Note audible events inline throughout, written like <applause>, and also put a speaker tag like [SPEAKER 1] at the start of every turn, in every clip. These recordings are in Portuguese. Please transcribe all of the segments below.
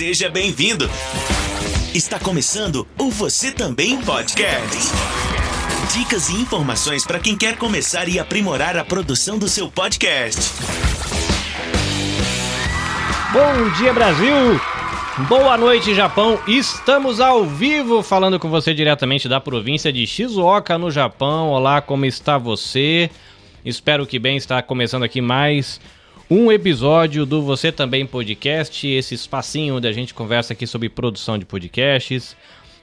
[SPEAKER 1] Seja bem-vindo. Está começando o Você Também Podcast. Dicas e informações para quem quer começar e aprimorar a produção do seu podcast.
[SPEAKER 2] Bom dia, Brasil! Boa noite, Japão! Estamos ao vivo falando com você diretamente da província de Shizuoka, no Japão. Olá, como está você? Espero que bem. Está começando aqui mais um episódio do Você Também Podcast, esse espacinho onde a gente conversa aqui sobre produção de podcasts.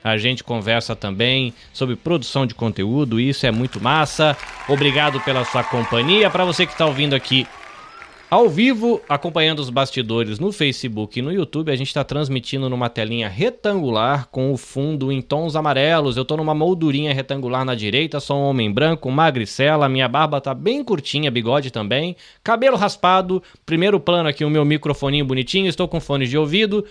[SPEAKER 2] A gente conversa também sobre produção de conteúdo, isso é muito massa. Obrigado pela sua companhia. Para você que está ouvindo aqui ao vivo, acompanhando os bastidores no Facebook e no YouTube, a gente está transmitindo numa telinha retangular com o fundo em tons amarelos. Eu estou numa moldurinha retangular na direita, sou um homem branco, magricela, minha barba tá bem curtinha, bigode também, cabelo raspado, primeiro plano aqui o meu microfoninho bonitinho, estou com fones de ouvido,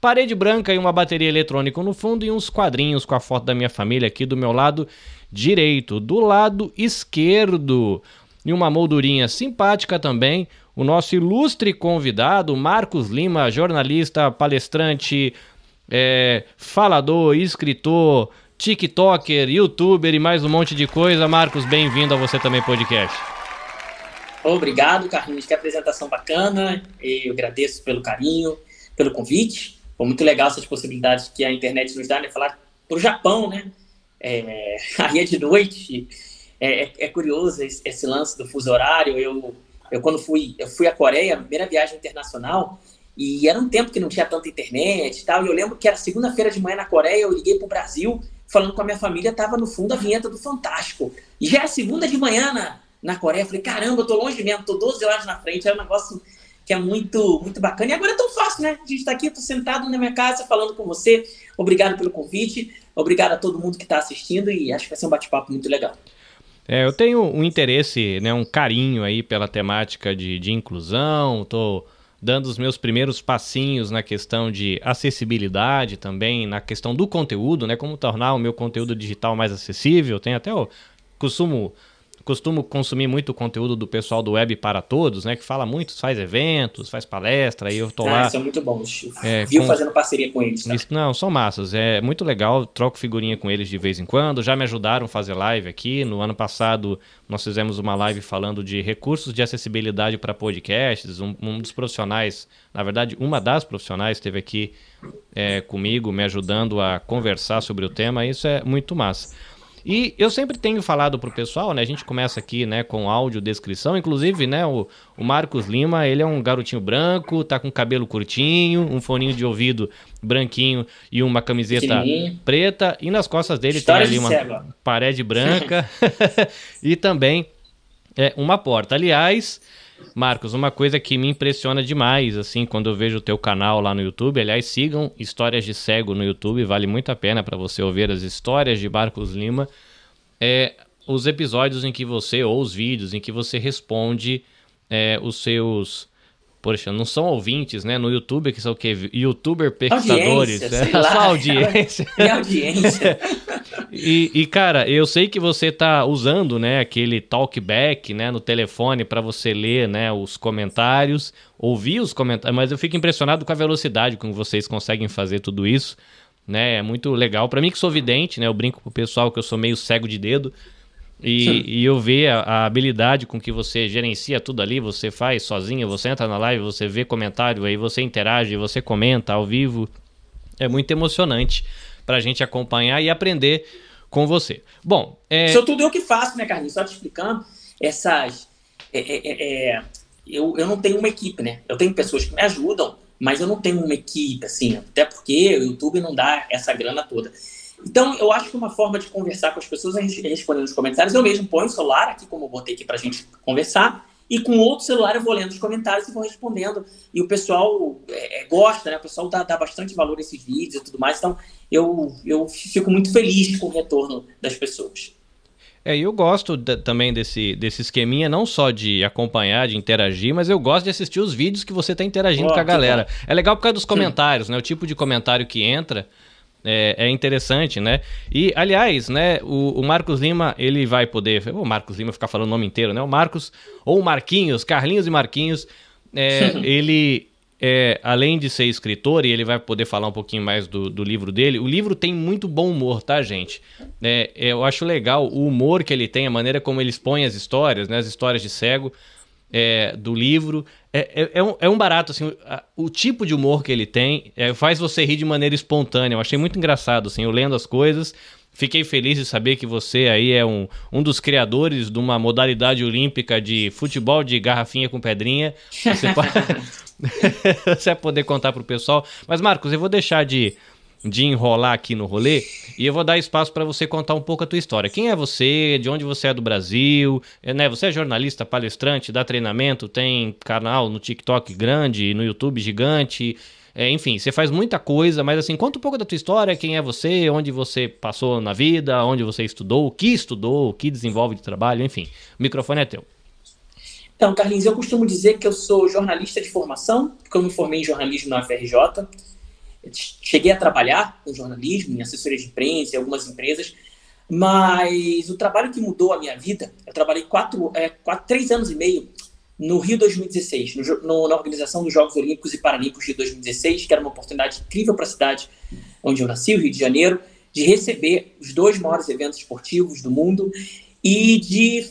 [SPEAKER 2] parede branca e uma bateria eletrônica no fundo e uns quadrinhos com a foto da minha família aqui do meu lado direito. Do lado esquerdo, e uma moldurinha simpática também, o nosso ilustre convidado, Marcos Lima, jornalista, palestrante, é, falador, escritor, TikToker, youtuber e mais um monte de coisa. Marcos, bem-vindo a você também podcast.
[SPEAKER 3] Obrigado, Carlinhos, que apresentação bacana. Eu agradeço pelo carinho, pelo convite. Foi muito legal essas possibilidades que a internet nos dá, né? Falar para o Japão, né? É, <laughs> aí é de noite. É, é, é curioso esse, esse, lance do fuso horário. Eu eu quando fui, eu fui à Coreia, primeira viagem internacional, e era um tempo que não tinha tanta internet e tal, e eu lembro que era segunda-feira de manhã na Coreia, eu liguei pro Brasil, falando com a minha família, tava no fundo a vinheta do Fantástico. E já era segunda de manhã na, na Coreia, eu falei, caramba, eu tô longe mesmo, tô 12 horas na frente, é um negócio que é muito, muito bacana. E agora é tão fácil, né? A gente tá aqui, tô sentado na minha casa falando com você. Obrigado pelo convite, obrigado a todo mundo que está assistindo e acho que vai ser um bate-papo muito legal.
[SPEAKER 2] É, eu tenho um interesse, né, um carinho aí pela temática de, de inclusão, tô dando os meus primeiros passinhos na questão de acessibilidade também, na questão do conteúdo, né, como tornar o meu conteúdo digital mais acessível. Tem até o costumo costumo consumir muito conteúdo do pessoal do Web para Todos, né? Que fala muito, faz eventos, faz palestra, e eu tô ah, lá.
[SPEAKER 3] Isso é muito bom. É, Viu com... fazendo parceria com eles. Tá? Isso,
[SPEAKER 2] não, são massas. É muito legal, troco figurinha com eles de vez em quando. Já me ajudaram a fazer live aqui. No ano passado, nós fizemos uma live falando de recursos de acessibilidade para podcasts. Um, um, dos profissionais, na verdade, uma das profissionais esteve aqui é, comigo, me ajudando a conversar sobre o tema. Isso é muito massa. E eu sempre tenho falado pro pessoal, né? A gente começa aqui, né, com áudio descrição. Inclusive, né, o, o Marcos Lima, ele é um garotinho branco, tá com cabelo curtinho, um foninho de ouvido branquinho e uma camiseta preta. E nas costas dele História tem ali uma cego. parede branca <laughs> <laughs> e também é, uma porta. Aliás, Marcos, uma coisa que me impressiona demais, assim, quando eu vejo o teu canal lá no YouTube, aliás, sigam Histórias de Cego no YouTube, vale muito a pena para você ouvir as histórias de Marcos Lima, é, os episódios em que você, ou os vídeos em que você responde é, os seus Poxa, não são ouvintes, né? No YouTube, que são o quê? Youtuber pesquisadores.
[SPEAKER 3] Audiência, é, só audiência. É <laughs> audiência. <laughs>
[SPEAKER 2] e, e, cara, eu sei que você tá usando, né, aquele talkback, né, no telefone para você ler, né, os comentários, ouvir os comentários, mas eu fico impressionado com a velocidade com que vocês conseguem fazer tudo isso, né? É muito legal. Para mim que sou vidente, né, eu brinco pro pessoal que eu sou meio cego de dedo, e, e, eu ver a, a, habilidade com que você gerencia tudo ali, você faz sozinho, você entra na live, você vê comentário, aí você interage, você comenta ao vivo. É muito emocionante para a gente acompanhar e aprender com você. Bom,
[SPEAKER 3] é... Isso tudo eu que faço, né, Carlinhos? Só te explicando, essas... É, é, é, é, eu, eu não tenho uma equipe, né? Eu tenho pessoas que me ajudam, mas eu não tenho uma equipe, assim, até porque o YouTube não dá essa grana toda. Então, eu acho que uma forma de conversar com as pessoas é responder nos comentários. Eu mesmo ponho o celular aqui, como eu botei aqui para a gente conversar, e com outro celular eu vou lendo os comentários e vou respondendo. E o pessoal é, é, gosta, né? O pessoal dá, dá bastante valor a esses vídeos e tudo mais. Então, eu, eu fico muito feliz com o retorno das pessoas.
[SPEAKER 2] É, eu gosto de, também desse, desse esqueminha, não só de acompanhar, de interagir, mas eu gosto de assistir os vídeos que você está interagindo oh, com a galera. É legal por causa dos comentários, né? O tipo de comentário que entra é, é, interessante, né? E, aliás, né, o, o, Marcos Lima, ele vai poder. O Marcos Lima ficar falando o nome inteiro, né? O Marcos, ou Marquinhos, Carlinhos e Marquinhos, é, <laughs> ele. é, além de ser escritor, e ele vai poder falar um pouquinho mais do, do livro dele, o livro tem muito bom humor, tá, gente? É, eu acho legal o humor que ele tem, a maneira como ele expõe as histórias, né, as histórias de cego é, do livro. É, é, é, um, é um barato, assim, o, o, tipo de humor que ele tem é, faz você rir de maneira espontânea. Eu achei muito engraçado, assim, eu lendo as coisas. Fiquei feliz de saber que você aí é um, um dos criadores de uma modalidade olímpica de futebol de garrafinha com pedrinha. Você, <laughs> pode... <laughs> você vai poder contar pro pessoal. Mas, Marcos, eu vou deixar de, de enrolar aqui no rolê e eu vou dar espaço para você contar um pouco a tua história. Quem é você? De onde você é do Brasil? É, né? Você é jornalista, palestrante, dá treinamento, tem canal no TikTok grande, no YouTube gigante. É, enfim, você faz muita coisa, mas assim, conta um pouco da tua história, quem é você, onde você passou na vida, onde você estudou, o que estudou, o que desenvolve de trabalho, enfim. O microfone é teu.
[SPEAKER 3] Então, Carlinhos, eu costumo dizer que eu sou jornalista de formação, porque eu me formei em jornalismo na FRJ. Cheguei a trabalhar com jornalismo, em assessoria de imprensa, em algumas empresas, mas o trabalho que mudou a minha vida, eu trabalhei quatro, é, quatro três anos e meio no Rio 2016, no, no, na organização dos Jogos Olímpicos e Paralímpicos de 2016, que era uma oportunidade incrível para a cidade onde eu nasci, o Rio de Janeiro, de receber os dois maiores eventos esportivos do mundo e de,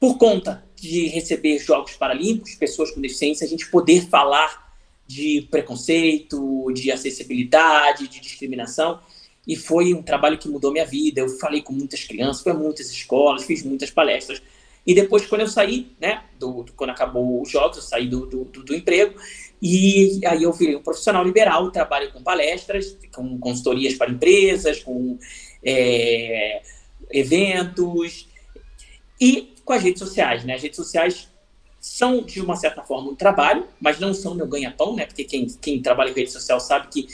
[SPEAKER 3] por conta de receber Jogos Paralímpicos, pessoas com deficiência, a gente poder falar de preconceito, de acessibilidade, de discriminação. E foi um trabalho que mudou minha vida. Eu falei com muitas crianças, fui a muitas escolas, fiz muitas palestras e depois, quando eu saí, né, do, do quando acabou os jogos, eu saí do, do, do, emprego, e aí eu virei um profissional liberal, trabalho com palestras, com consultorias para empresas, com é, eventos, e com as redes sociais, né? As redes sociais são, de uma certa forma, um trabalho, mas não são meu ganha-pão, né? Porque quem, quem trabalha com rede social sabe que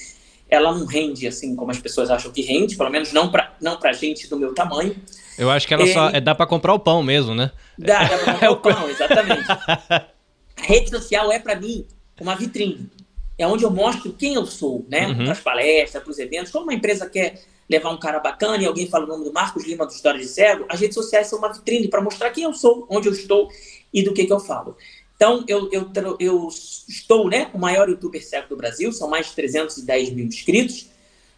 [SPEAKER 3] ela não rende assim como as pessoas acham que rende, pelo menos não para não pra gente do meu tamanho.
[SPEAKER 2] Eu acho que ela é, só é, dá para comprar o pão mesmo, né?
[SPEAKER 3] Dá, dá pra comprar <laughs> o pão, exatamente. A rede social é para mim uma vitrine. É onde eu mostro quem eu sou, né? Uhum. Para as palestras, para os eventos. Quando uma empresa quer levar um cara bacana e alguém fala o nome do Marcos Lima do História de Cego, as redes sociais são uma vitrine para mostrar quem eu sou, onde eu estou e do que, que eu falo. Então, eu, eu, eu estou né, o maior youtuber cego do Brasil, são mais de 310 mil inscritos.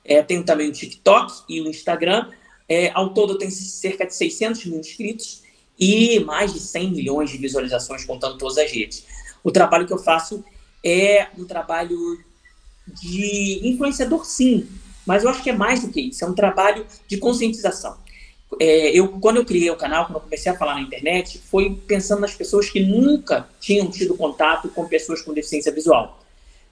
[SPEAKER 3] É, tenho também o TikTok e o Instagram. É, ao todo, eu tenho cerca de 600 mil inscritos e mais de 100 milhões de visualizações, contando todas as redes. O trabalho que eu faço é um trabalho de influenciador, sim, mas eu acho que é mais do que isso, é um trabalho de conscientização. É, eu, quando eu criei o canal, quando eu comecei a falar na internet, foi pensando nas pessoas que nunca tinham tido contato com pessoas com deficiência visual.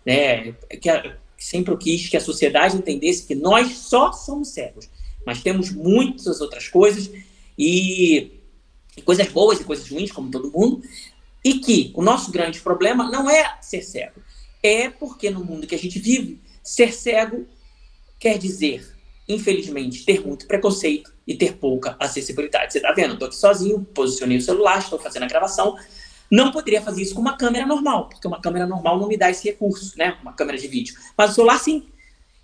[SPEAKER 3] Né? Que, sempre eu quis que a sociedade entendesse que nós só somos cegos, mas temos muitas outras coisas, e, e coisas boas e coisas ruins, como todo mundo, e que o nosso grande problema não é ser cego, é porque no mundo que a gente vive, ser cego quer dizer, infelizmente, ter muito preconceito, e ter pouca acessibilidade. Você está vendo? Estou aqui sozinho, posicionei o celular, estou fazendo a gravação. Não poderia fazer isso com uma câmera normal, porque uma câmera normal não me dá esse recurso, né? Uma câmera de vídeo. Mas o celular sim.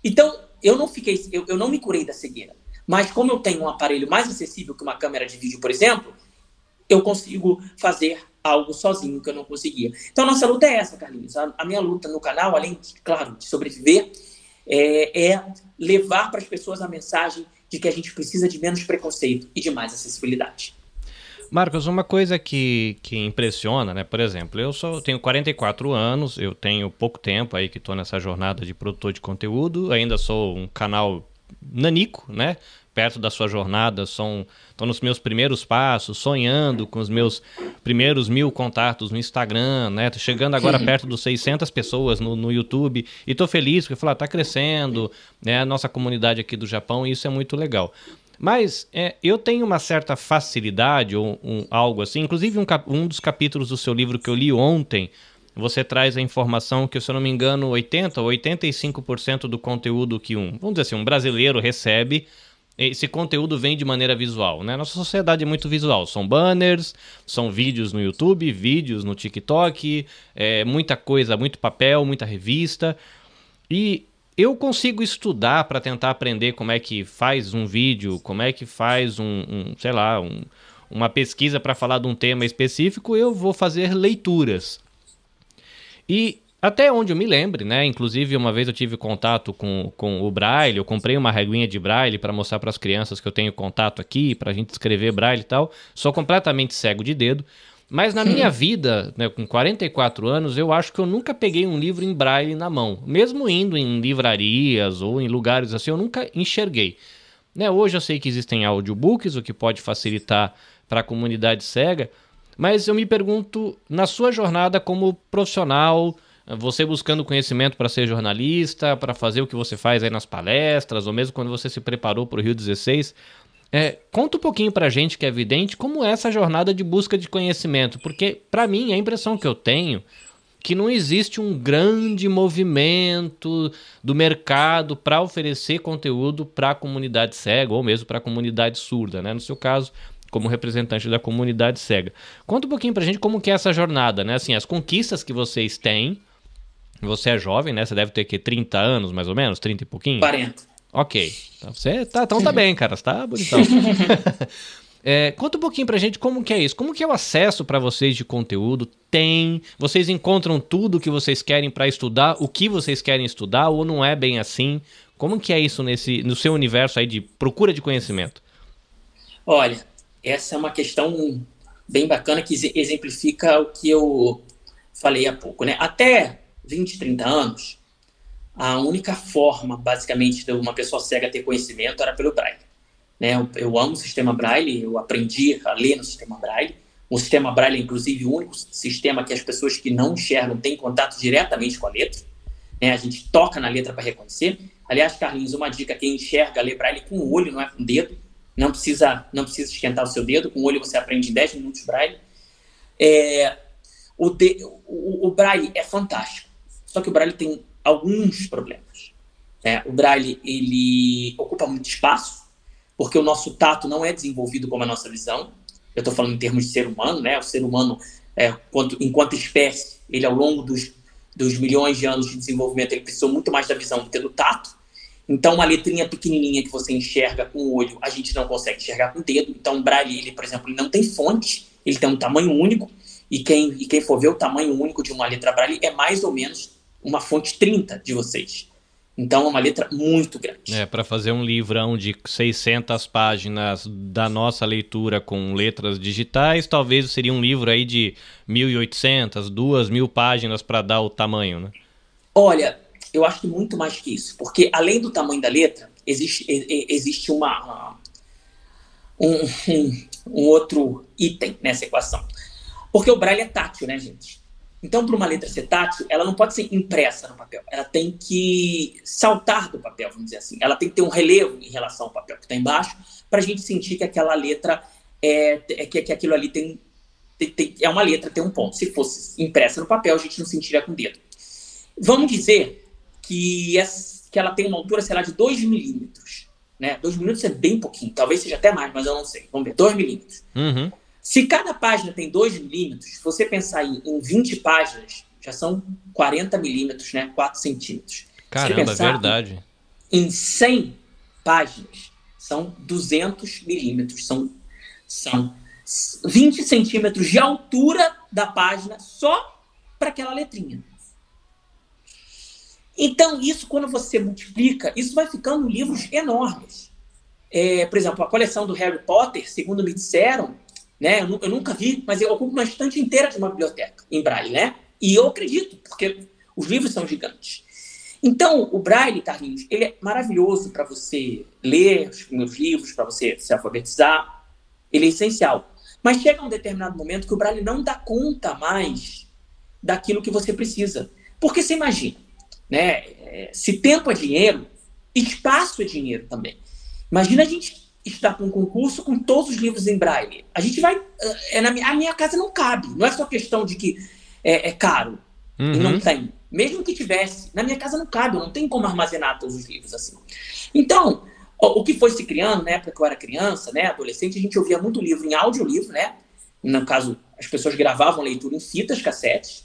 [SPEAKER 3] Então, eu não fiquei, eu, eu não me curei da cegueira. Mas como eu tenho um aparelho mais acessível que uma câmera de vídeo, por exemplo, eu consigo fazer algo sozinho que eu não conseguia. Então, nossa luta é essa, Carlinhos. A, a minha luta no canal, além, de, claro, de sobreviver, é, é levar para as pessoas a mensagem de que a gente precisa de menos preconceito e de mais acessibilidade.
[SPEAKER 2] Marcos, uma coisa que, que impressiona, né? Por exemplo, eu sou, tenho 44 anos, eu tenho pouco tempo aí que estou nessa jornada de produtor de conteúdo, ainda sou um canal nanico, né? Perto da sua jornada, são estou nos meus primeiros passos, sonhando com os meus primeiros mil contatos no Instagram, né? Tô chegando agora perto dos 600 pessoas no, no YouTube e tô feliz porque falar tá crescendo, né? A nossa comunidade aqui do Japão e isso é muito legal. Mas é, eu tenho uma certa facilidade ou um, algo assim, inclusive um, um dos capítulos do seu livro que eu li ontem, você traz a informação que, se eu não me engano, 80 ou 85% do conteúdo que um, vamos dizer assim, um brasileiro recebe esse conteúdo vem de maneira visual, né? Nossa sociedade é muito visual. São banners, são vídeos no YouTube, vídeos no TikTok, é, muita coisa, muito papel, muita revista. E eu consigo estudar para tentar aprender como é que faz um vídeo, como é que faz um, um sei lá, um, uma pesquisa para falar de um tema específico. Eu vou fazer leituras. E até onde eu me lembre, né? Inclusive, uma vez eu tive contato com, com o Braille, eu comprei uma reguinha de Braille para mostrar para as crianças que eu tenho contato aqui, para a gente escrever Braille e tal. Sou completamente cego de dedo. Mas na minha vida, né, com 44 anos, eu acho que eu nunca peguei um livro em braille na mão. Mesmo indo em livrarias ou em lugares assim, eu nunca enxerguei. Né, hoje eu sei que existem audiobooks, o que pode facilitar para a comunidade cega, mas eu me pergunto, na sua jornada como profissional, você buscando conhecimento para ser jornalista, para fazer o que você faz aí nas palestras, ou mesmo quando você se preparou para o Rio 16, é, conta um pouquinho para a gente que é evidente como é essa jornada de busca de conhecimento, porque para mim a impressão que eu tenho que não existe um grande movimento do mercado para oferecer conteúdo para a comunidade cega ou mesmo para a comunidade surda, né? No seu caso, como representante da comunidade cega. Conta um pouquinho para a gente como que é essa jornada, né? Assim, as conquistas que vocês têm, você é jovem, né? Você deve ter que 30 anos, mais ou menos, 30 e pouquinho?
[SPEAKER 3] 40.
[SPEAKER 2] Ok. Então, você tá, então tá bem, cara. Você tá bonitão. <laughs> é, conta um pouquinho pra gente como que é isso. Como que é o acesso para vocês de conteúdo? Tem? Vocês encontram tudo que vocês querem para estudar? O que vocês querem estudar? Ou não é bem assim? Como que é isso nesse, no seu universo aí de procura de conhecimento?
[SPEAKER 3] Olha, essa é uma questão bem bacana que exemplifica o que eu falei há pouco, né? Até 20, 30 anos, a única forma, basicamente, de uma pessoa cega ter conhecimento era pelo Braille. Né? Eu, eu, amo o sistema Braille, eu aprendi a ler no sistema Braille. O sistema Braille é, inclusive, o único sistema que as pessoas que não enxergam têm contato diretamente com a letra. Né? A gente toca na letra para reconhecer. Aliás, Carlinhos, uma dica: quem enxerga lê Braille com o olho, não é com o dedo. Não precisa, não precisa esquentar o seu dedo. Com o olho você aprende em 10 minutos Braille. É, o, de, o, o Braille é fantástico só que o Braille tem alguns problemas. É, o Braille ele ocupa muito espaço, porque o nosso tato não é desenvolvido como a nossa visão. Eu estou falando em termos de ser humano, né? O ser humano, é, quanto, enquanto espécie, ele ao longo dos, dos milhões de anos de desenvolvimento, ele precisou muito mais da visão do que do tato. Então, uma letrinha pequenininha que você enxerga com o olho, a gente não consegue enxergar com o dedo. Então, o Braille, ele, por exemplo, ele não tem fonte, ele tem um tamanho único. E quem, e quem for ver o tamanho único de uma letra Braille é mais ou menos uma fonte 30 de vocês. Então é uma letra muito grande.
[SPEAKER 2] É, para fazer um livrão de 600 páginas da nossa leitura com letras digitais, talvez seria um livro aí de 1.800, 2.000 páginas para dar o tamanho, né?
[SPEAKER 3] Olha, eu acho que muito mais que isso, porque além do tamanho da letra, existe, existe uma, um, um, um outro item nessa equação. Porque o Braille é tátil, né, gente? Então, para uma letra ser tátil, ela não pode ser impressa no papel. Ela tem que saltar do papel, vamos dizer assim. Ela tem que ter um relevo em relação ao papel que está embaixo, para a gente sentir que aquela letra é, é que, que aquilo ali tem, tem, tem, é uma letra, tem um ponto. Se fosse impressa no papel, a gente não sentiria com o dedo. Vamos dizer que, essa, que ela tem uma altura, sei lá, de 2 milímetros. Né? 2 milímetros é bem pouquinho, talvez seja até mais, mas eu não sei. Vamos ver, 2 milímetros.
[SPEAKER 2] Uhum.
[SPEAKER 3] Se cada página tem 2 milímetros, se você pensar em, em 20 páginas, já são 40 milímetros, né? 4 centímetros.
[SPEAKER 2] Caramba, é verdade.
[SPEAKER 3] Em 100 páginas, são 200 milímetros. São, são 20 centímetros de altura da página só para aquela letrinha. Então, isso, quando você multiplica, isso vai ficando livros enormes. É, por exemplo, a coleção do Harry Potter, segundo me disseram, né? Eu, eu, nunca vi, mas eu ocupo uma estante inteira de uma biblioteca em Braille, né? E eu acredito, porque os livros são gigantes. Então, o Braille, Carlinhos, ele é maravilhoso para você ler os primeiros livros, para você se alfabetizar. Ele é essencial. Mas chega um determinado momento que o Braille não dá conta mais daquilo que você precisa. Porque você imagina, né? É, se tempo é dinheiro, espaço é dinheiro também. Imagina a gente está com um concurso com todos os livros em braille. A gente vai. É, na, a minha casa não cabe. Não é só questão de que é, é caro uhum. e não tem. Mesmo que tivesse, na minha casa não cabe, eu não tenho como armazenar todos os livros assim. Então, o, o que foi se criando, na época que eu era criança, né, adolescente, a gente ouvia muito livro em audiolivro, né? No caso, as pessoas gravavam leitura em fitas, cassetes.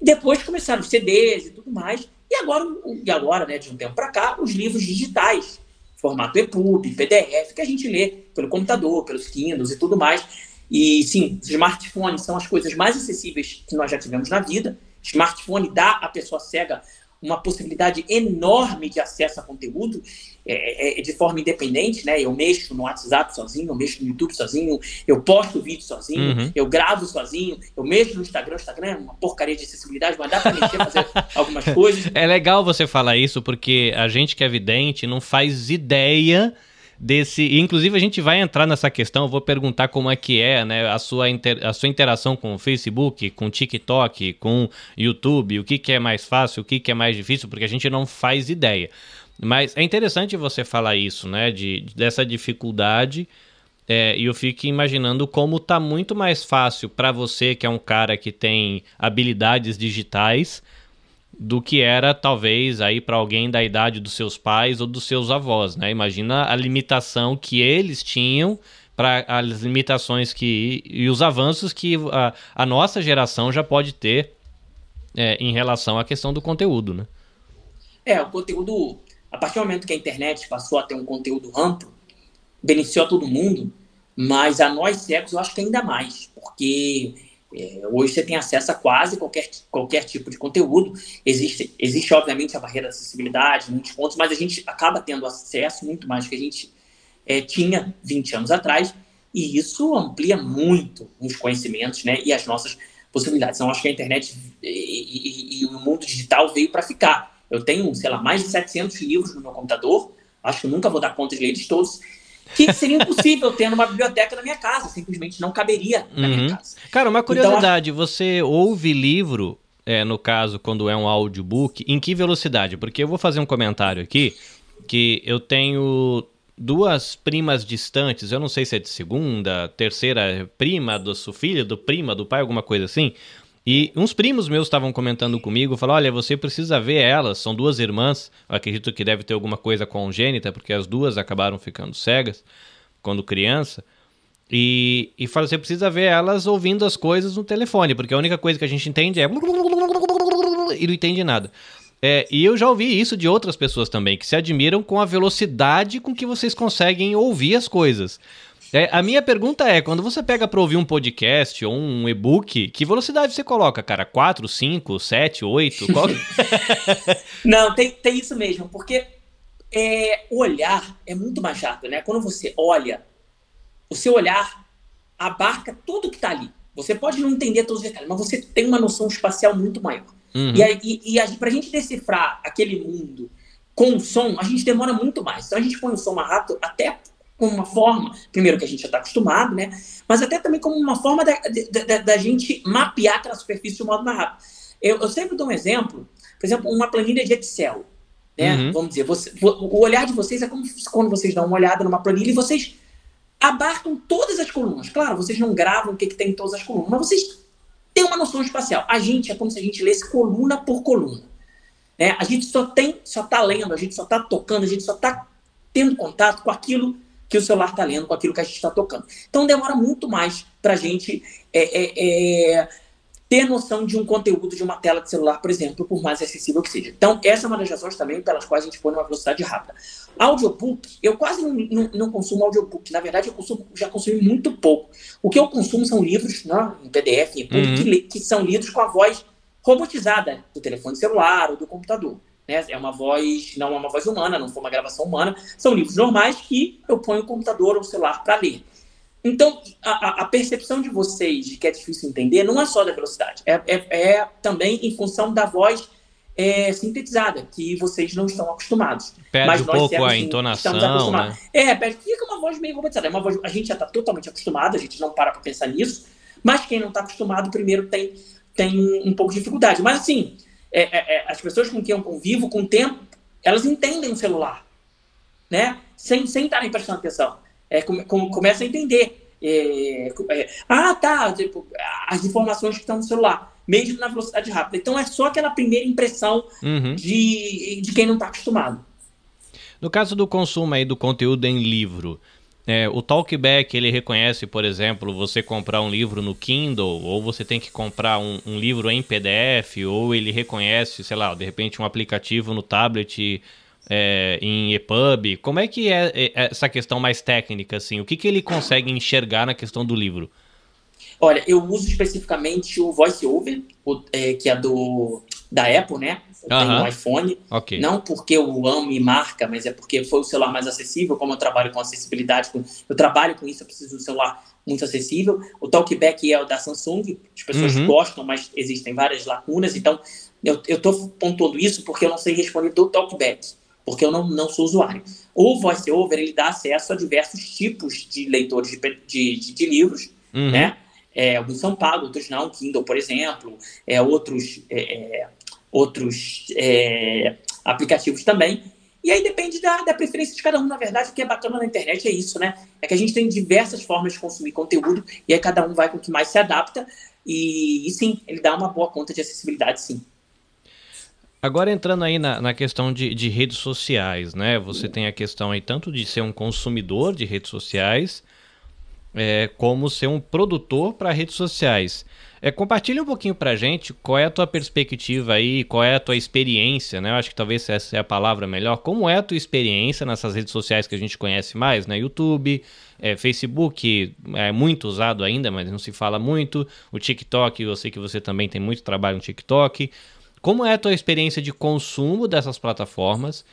[SPEAKER 3] Depois começaram os CDs e tudo mais. E agora, e agora né, de um tempo para cá, os livros digitais formato EPUB, PDF, que a gente lê pelo computador, pelos Kindles e tudo mais. E sim, smartphones são as coisas mais acessíveis que nós já tivemos na vida. Smartphone dá à pessoa cega uma possibilidade enorme de acesso a conteúdo é, é, é, de forma independente, né? Eu mexo no WhatsApp sozinho, eu mexo no YouTube sozinho, eu posto vídeo sozinho, uhum. eu gravo sozinho, eu mexo no Instagram, o Instagram é uma porcaria de acessibilidade, mas dá pra mexer, fazer <laughs> algumas coisas.
[SPEAKER 2] É legal você falar isso, porque a gente que é vidente não faz ideia desse. Inclusive, a gente vai entrar nessa questão. Eu vou perguntar como é que é né, a, sua inter... a sua interação com o Facebook, com o TikTok, com o YouTube, o que, que é mais fácil, o que, que é mais difícil, porque a gente não faz ideia. Mas é interessante você falar isso, né? De, dessa dificuldade. É, e eu fico imaginando como tá muito mais fácil para você, que é um cara que tem habilidades digitais, do que era talvez aí para alguém da idade dos seus pais ou dos seus avós, né? Imagina a limitação que eles tinham para as limitações que e os avanços que a, a nossa geração já pode ter é, em relação à questão do conteúdo, né?
[SPEAKER 3] É, o conteúdo, a partir do momento que a internet passou a ter um conteúdo amplo, beneficiou a todo mundo, mas a nós cegos eu acho que ainda mais, porque é, hoje você tem acesso a quase qualquer, qualquer tipo de conteúdo. Existe, existe, obviamente, a barreira da acessibilidade, muitos pontos, mas a gente acaba tendo acesso muito mais do que a gente é, tinha 20 anos atrás, e isso amplia muito os conhecimentos né, e as nossas possibilidades. Então, acho que a internet e, e, e o mundo digital veio para ficar. Eu tenho, sei lá, mais de 700 livros no meu computador, acho que nunca vou dar conta de ler todos, que seria impossível ter numa biblioteca na minha casa, simplesmente não caberia na uhum. minha casa.
[SPEAKER 2] Cara, uma curiosidade, então, você ouve livro, é, no caso, quando é um audiobook, em que velocidade? Porque eu vou fazer um comentário aqui, que eu tenho duas primas distantes, eu não sei se é de segunda, terceira prima do sua filha, do prima, do pai, alguma coisa assim, e uns primos meus estavam comentando comigo, falaram, olha, você precisa ver elas, são duas irmãs, eu acredito que deve ter alguma coisa congênita, porque as duas acabaram ficando cegas quando criança. E, e fala, você precisa ver elas ouvindo as coisas no telefone, porque a única coisa que a gente entende é e não entende nada. É, e eu já ouvi isso de outras pessoas também, que se admiram com a velocidade com que vocês conseguem ouvir as coisas. É, a minha pergunta é, quando você pega para ouvir um podcast ou um e-book, que velocidade você coloca, cara? 4, 5, 7, 8? Qual... <laughs>
[SPEAKER 3] Não, tem, tem isso mesmo, porque é, olhar é muito mais rápido, né? Quando você olha, o seu olhar abarca tudo que está ali. Você pode não entender todos os detalhes, mas você tem uma noção espacial muito maior. Uhum. E, e, e a, pra gente decifrar aquele mundo com o som, a gente demora muito mais. Então a gente põe o som mais rápido até como uma forma, primeiro que a gente já está acostumado, né? Mas até também como uma forma da, da, da, gente mapear aquela superfície de um modo mais rápido. Eu, eu, sempre dou um exemplo, por exemplo, uma planilha de Excel. Né? Uhum. Vamos dizer, você, o olhar de vocês é como quando vocês dão uma olhada numa planilha e vocês abarcam todas as colunas. Claro, vocês não gravam o que, que tem em todas as colunas, mas vocês têm uma noção espacial. A gente é como se a gente lesse coluna por coluna. Né? A gente só tem, só está lendo, a gente só está tocando, a gente só está tendo contato com aquilo que o celular está lendo com aquilo que a gente está tocando. Então demora muito mais para a gente é, é, é, ter noção de um conteúdo de uma tela de celular, por exemplo, por mais acessível que seja. Então, essa é uma das razões também pelas quais a gente põe uma velocidade rápida. Audiobook, eu quase não, não, não consumo audiobook. Na verdade, eu consumo, já consumi muito pouco. O que eu consumo são livros né, em PDF, em uhum. que, que são lidos com a voz robotizada do telefone celular ou do computador. Né? É uma voz, não é uma voz humana, não foi uma gravação humana. São livros normais que eu ponho o computador ou o celular para ler. Então, a, a, percepção de vocês de que é difícil entender não é só da velocidade, é, é, é também em função da voz é, sintetizada, que vocês não estão acostumados.
[SPEAKER 2] Perde Mas um nós pouco a entonação, né?
[SPEAKER 3] É, perde, fica uma voz meio robotizada. É uma voz, a gente já está totalmente acostumado, a gente não para para pensar nisso, mas quem não está acostumado, primeiro tem, tem um pouco de dificuldade. Mas assim, é, é, é, as pessoas com quem eu convivo, com o tempo, elas entendem o celular, né? Sem sem estarem prestando atenção. É, come, come, começa a entender. É, é, ah, tá, tipo, as informações que estão no celular, mesmo na velocidade rápida. Então é só aquela primeira impressão uhum. de, de quem não está acostumado.
[SPEAKER 2] No caso do consumo aí do conteúdo em livro, é, o Talkback ele reconhece, por exemplo, você comprar um livro no Kindle, ou você tem que comprar um, um, livro em PDF, ou ele reconhece, sei lá, de repente um aplicativo no tablet é, em EPUB. Como é que é, é essa questão mais técnica, assim? O que, que ele consegue enxergar na questão do livro?
[SPEAKER 3] Olha, eu uso especificamente o VoiceOver, é, que é do da Apple, né? Eu tenho um iPhone. Okay. Não porque eu amo e marca, mas é porque foi o celular mais acessível. Como eu trabalho com acessibilidade, eu trabalho com isso, eu preciso de um celular muito acessível. O Talkback é o da Samsung, as pessoas uhum. gostam, mas existem várias lacunas. Então, eu estou pontuando isso porque eu não sei responder do Talkback, porque eu não, não sou usuário. O VoiceOver, ele dá acesso a diversos tipos de leitores de, de, de, de livros, uhum. né? É, alguns são pagos, outros não. Kindle, por exemplo, é, outros, é, é outros é, aplicativos também. E aí depende da, da, preferência de cada um. Na verdade, o que é bacana na internet é isso, né? É que a gente tem diversas formas de consumir conteúdo e aí cada um vai com o que mais se adapta. E, e sim, ele dá uma boa conta de acessibilidade, sim.
[SPEAKER 2] Agora entrando aí na, na questão de, de, redes sociais, né? Você tem a questão aí tanto de ser um consumidor de redes sociais, é, como ser um produtor para redes sociais. É, compartilha um pouquinho pra gente qual é a tua perspectiva aí, qual é a tua experiência, né? Eu acho que talvez essa é a palavra melhor. Como é a tua experiência nessas redes sociais que a gente conhece mais, né? YouTube, é, Facebook é muito usado ainda, mas não se fala muito. O TikTok, eu sei que você também tem muito trabalho no TikTok. Como é a tua experiência de consumo dessas plataformas?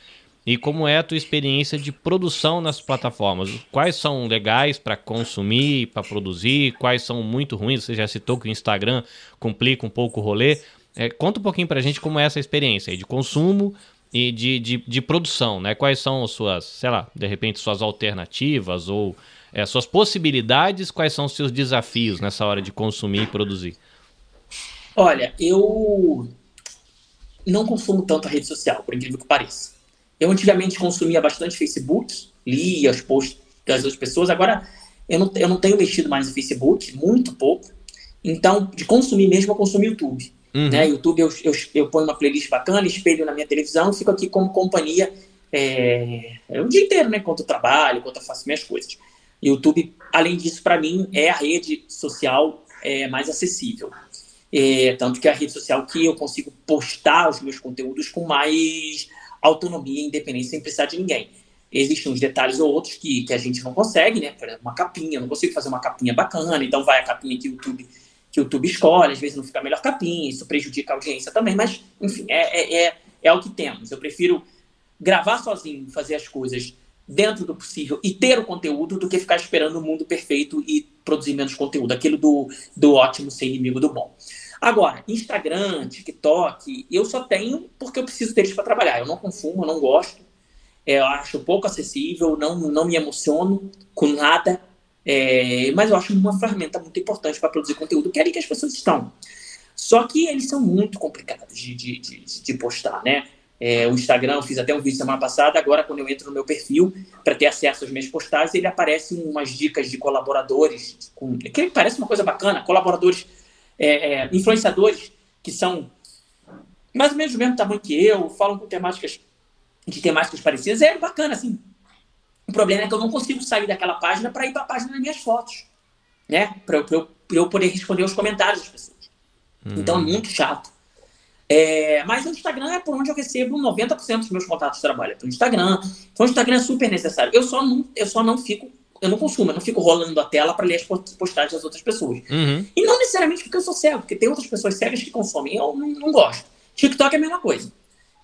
[SPEAKER 2] E como é a tua experiência de produção nas plataformas? Quais são legais para consumir, para produzir? Quais são muito ruins? Você já citou que o Instagram complica um pouco o rolê. É, conta um pouquinho para a gente como é essa experiência de consumo e de, de, de, produção, né? Quais são as suas, sei lá, de repente suas alternativas ou é, suas possibilidades, quais são os seus desafios nessa hora de consumir e produzir?
[SPEAKER 3] Olha, eu não consumo tanto a rede social, por incrível que pareça. Eu antigamente consumia bastante Facebook, lia os posts das outras pessoas, agora eu não, eu não tenho mexido mais no Facebook, muito pouco. Então, de consumir mesmo, eu consumo YouTube. Uhum. Né? YouTube, eu, eu, eu ponho uma playlist bacana, espelho na minha televisão, fico aqui como companhia é, é o dia inteiro, né? Enquanto eu trabalho, enquanto eu faço minhas coisas. YouTube, além disso, para mim, é a rede social é, mais acessível. É, tanto que é a rede social que eu consigo postar os meus conteúdos com mais autonomia e independência sem precisar de ninguém. Existem uns detalhes ou outros que, que a gente não consegue, né? Por exemplo, uma capinha, eu não consigo fazer uma capinha bacana, então vai a capinha que o YouTube, que o YouTube escolhe, às vezes não fica a melhor capinha, isso prejudica a audiência também, mas, enfim, é, é, é, é o que temos. Eu prefiro gravar sozinho, fazer as coisas dentro do possível e ter o conteúdo do que ficar esperando o mundo perfeito e produzir menos conteúdo. Aquilo do, do ótimo ser inimigo do bom. Agora, Instagram, TikTok, eu só tenho porque eu preciso deles para trabalhar. Eu não consumo, eu não gosto. É, eu acho pouco acessível, não, não me emociono com nada. É, mas eu acho uma ferramenta muito importante para produzir conteúdo, que é ali que as pessoas estão. Só que eles são muito complicados de, de, de, de postar, né? É, o Instagram, eu fiz até um vídeo semana passada, agora quando eu entro no meu perfil para ter acesso às minhas postagens, ele aparece umas dicas de colaboradores, com, que parece uma coisa bacana, colaboradores é, é, influenciadores que são mais ou menos do mesmo tamanho que eu, falam com temáticas de temáticas parecidas, é bacana, assim. O problema é que eu não consigo sair daquela página para ir para a página das minhas fotos, né? Para eu, eu, poder responder os comentários das pessoas. Hum. Então é muito chato. É, mas o Instagram é por onde eu recebo 90% dos meus contatos de trabalho, é pelo Instagram. Então o Instagram é super necessário. Eu só não, eu só não fico eu não consumo, eu não fico rolando a tela para ler as postagens das outras pessoas. Uhum. E não necessariamente porque eu sou cego, porque tem outras pessoas cegas que consomem. Eu não, não gosto. TikTok é a mesma coisa.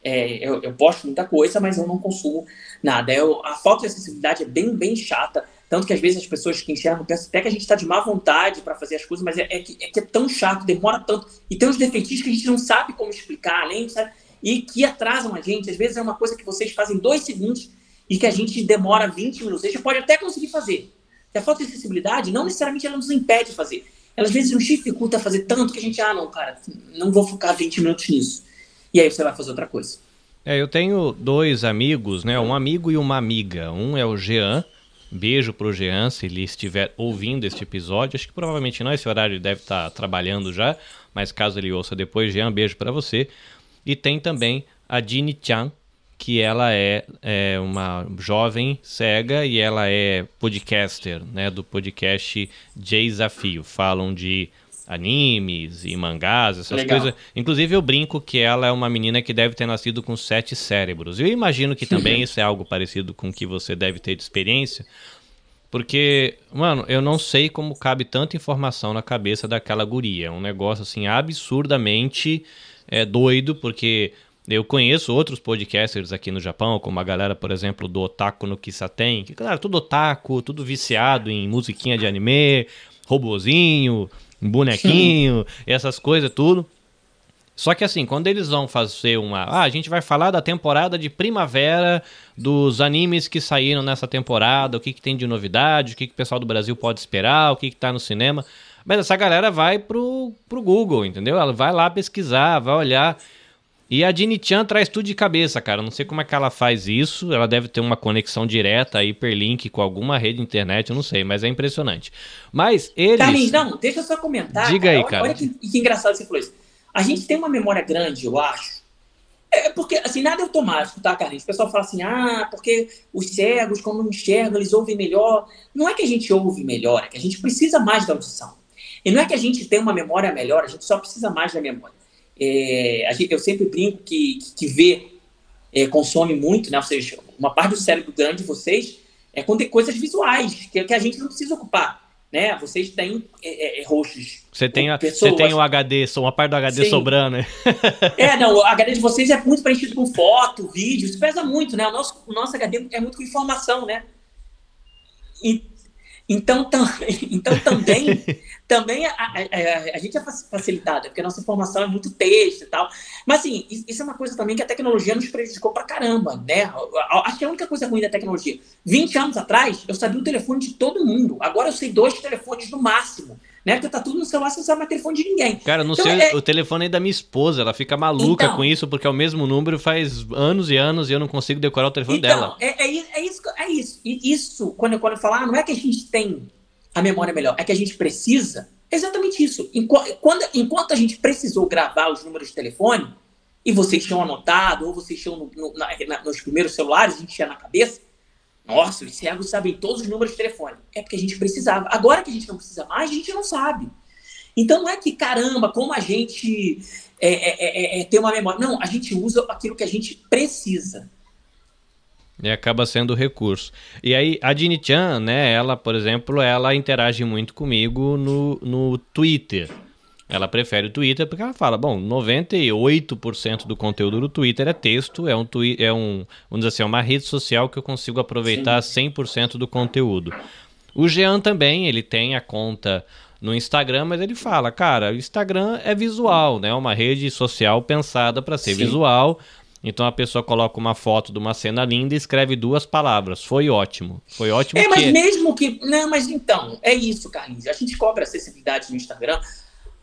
[SPEAKER 3] É, eu, eu, posto muita coisa, mas eu não consumo nada. Eu, a falta de acessibilidade é bem, bem chata. Tanto que às vezes as pessoas que enxergam pensam até que a gente está de má vontade para fazer as coisas, mas é, é, que, é, que, é tão chato, demora tanto. E tem uns defeitos que a gente não sabe como explicar, além, sabe? E que atrasam a gente. Às vezes é uma coisa que vocês fazem dois segundos e que a gente demora 20 minutos. A gente pode até conseguir fazer. E a falta de acessibilidade não necessariamente ela nos impede de fazer. Ela às vezes nos dificulta fazer tanto que a gente, ah, não, cara, não vou focar 20 minutos nisso. E aí você vai fazer outra coisa.
[SPEAKER 2] É, eu tenho dois amigos, né? Um amigo e uma amiga. Um é o Jean. Beijo pro Jean, se ele estiver ouvindo este episódio. Acho que provavelmente não, esse horário deve estar trabalhando já. Mas caso ele ouça depois, Jean, beijo para você. E tem também a Dini Chan, que ela é, é, uma jovem cega e ela é podcaster, né, do podcast Desafio. Falam de animes e mangás, essas Legal. coisas. Inclusive eu brinco que ela é uma menina que deve ter nascido com sete cérebros. Eu imagino que também isso é algo parecido com o que você deve ter de experiência, Porque, mano, eu não sei como cabe tanta informação na cabeça daquela guria. É um negócio, assim, absurdamente é, doido, porque eu conheço outros podcasters aqui no Japão, como a galera, por exemplo, do Otaku no Kisaten, que, claro, tudo otaku, tudo viciado em musiquinha de anime, robozinho, bonequinho, essas coisas, tudo. Só que assim, quando eles vão fazer uma. Ah, a gente vai falar da temporada de primavera, dos animes que saíram nessa temporada, o que, que tem de novidade, o que, que o pessoal do Brasil pode esperar, o que, que tá no cinema. Mas essa galera vai pro, pro Google, entendeu? Ela vai lá pesquisar, vai olhar. E a Dini Chan traz tudo de cabeça, cara. Não sei como é que ela faz isso. Ela deve ter uma conexão direta, hiperlink com alguma rede de internet, eu não sei, mas é impressionante. Mas eles.
[SPEAKER 3] Carlinhos, não, deixa eu só comentar.
[SPEAKER 2] Diga cara. aí, cara.
[SPEAKER 3] Olha, olha que, que engraçado você falou isso. A gente tem uma memória grande, eu acho. É porque, assim, nada é automático, tá, Carlinhos? O pessoal fala assim, ah, porque os cegos, quando não enxergam, eles ouvem melhor. Não é que a gente ouve melhor, é que a gente precisa mais da audição. E não é que a gente tem uma memória melhor, a gente só precisa mais da memória. É, eu sempre brinco que, que, vê é, consome muito, né? Ou seja, uma parte do cérebro grande de vocês é quando tem coisas visuais, que, que a gente não precisa ocupar. Né? Vocês têm é, é, é rostos.
[SPEAKER 2] Você tem, a, você tem o HD, uma parte do HD Sim. sobrando. Né? <laughs>
[SPEAKER 3] é, não, o HD de vocês é muito preenchido com foto, vídeo, isso pesa muito, né? O nosso, o nosso HD é muito com informação, né? E, então, tam, <laughs> então também, <laughs> também a, a, a, gente é facilitada, porque a nossa informação é muito texto e tal. Mas assim, isso é uma coisa também que a tecnologia nos prejudicou pra caramba, né? Acho que a única coisa ruim da tecnologia. 20 anos atrás, eu sabia o telefone de todo mundo. Agora eu sei dois telefones no máximo né? Porque tá tudo no celular, você não sabe mais telefone de ninguém.
[SPEAKER 2] Cara, não então, sei é... o telefone da minha esposa, ela fica maluca então, com isso, porque é o mesmo número faz anos e anos e eu não consigo decorar o telefone então, dela.
[SPEAKER 3] É, é, é isso, é isso. E isso, quando eu, quando eu falar, ah, não é que a gente tem a memória melhor, é que a gente precisa. É exatamente isso. Enquanto, quando, enquanto a gente precisou gravar os números de telefone, e vocês tinham anotado, ou vocês tinham no, no, na, nos primeiros celulares, a gente tinha na cabeça, nossa, os cegos sabem todos os números de telefone. É porque a gente precisava. Agora que a gente não precisa mais, a gente não sabe. Então não é que, caramba, como a gente é, é, é, é tem uma memória. Não, a gente usa aquilo que a gente precisa.
[SPEAKER 2] E acaba sendo recurso. E aí, a Dini-chan, né, ela, por exemplo, ela interage muito comigo no, no Twitter. Ela prefere o Twitter porque ela fala, bom, 98% do conteúdo do Twitter é texto, é um, twi é um vamos dizer assim, é uma rede social que eu consigo aproveitar Sim. 100% do conteúdo. O Jean também, ele tem a conta no Instagram, mas ele fala, cara, o Instagram é visual, né? É uma rede social pensada para ser Sim. visual. Então a pessoa coloca uma foto de uma cena linda e escreve duas palavras. Foi ótimo. Foi ótimo.
[SPEAKER 3] É, mas mesmo que. Não, mas então, é isso, Carlinhos. A gente cobra acessibilidade no Instagram.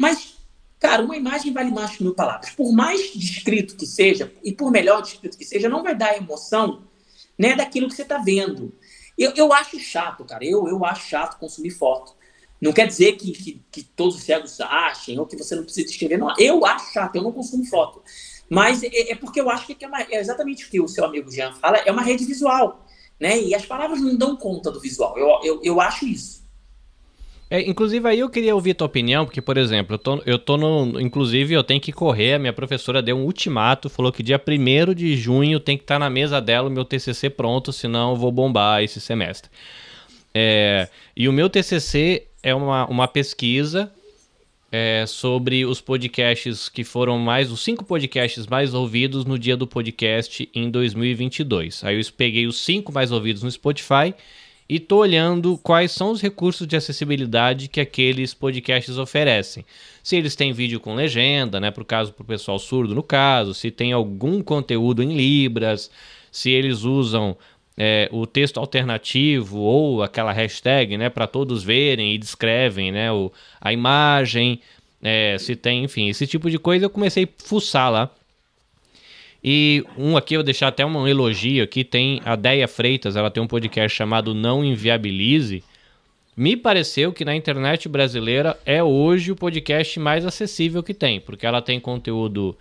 [SPEAKER 3] Mas, cara, uma imagem vale mais que mil palavras. Por mais descrito que seja, e por melhor descrito que seja, não vai dar emoção né, daquilo que você está vendo. Eu, eu acho chato, cara. Eu, eu acho chato consumir foto. Não quer dizer que, que, que todos os cegos achem ou que você não precisa escrever. Não, eu acho chato, eu não consumo foto. Mas é, é porque eu acho que é, uma, é, exatamente o que o seu amigo Jean fala, é uma rede visual. Né? E as palavras não dão conta do visual. Eu, eu, eu acho isso.
[SPEAKER 2] É, inclusive, aí eu queria ouvir tua opinião, porque, por exemplo, eu tô, eu tô no. Inclusive, eu tenho que correr. A minha professora deu um ultimato, falou que dia 1 de junho tem que estar tá na mesa dela o meu TCC pronto, senão eu vou bombar esse semestre. É, e o meu TCC é uma, uma pesquisa é, sobre os podcasts que foram mais, os cinco podcasts mais ouvidos no dia do podcast em 2022. Aí eu peguei os cinco mais ouvidos no Spotify e tô olhando quais são os recursos de acessibilidade que aqueles podcasts oferecem. Se eles têm vídeo com legenda, né, para o caso para o pessoal surdo no caso, se tem algum conteúdo em libras, se eles usam é, o texto alternativo ou aquela hashtag, né, para todos verem e descrevem, né, o, a imagem, é, se tem, enfim, esse tipo de coisa eu comecei a fuçar lá e um aqui, eu vou deixar até um elogio aqui, tem a Deia Freitas, ela tem um podcast chamado Não Inviabilize. Me pareceu que na internet brasileira é hoje o podcast mais acessível que tem, porque ela tem conteúdo,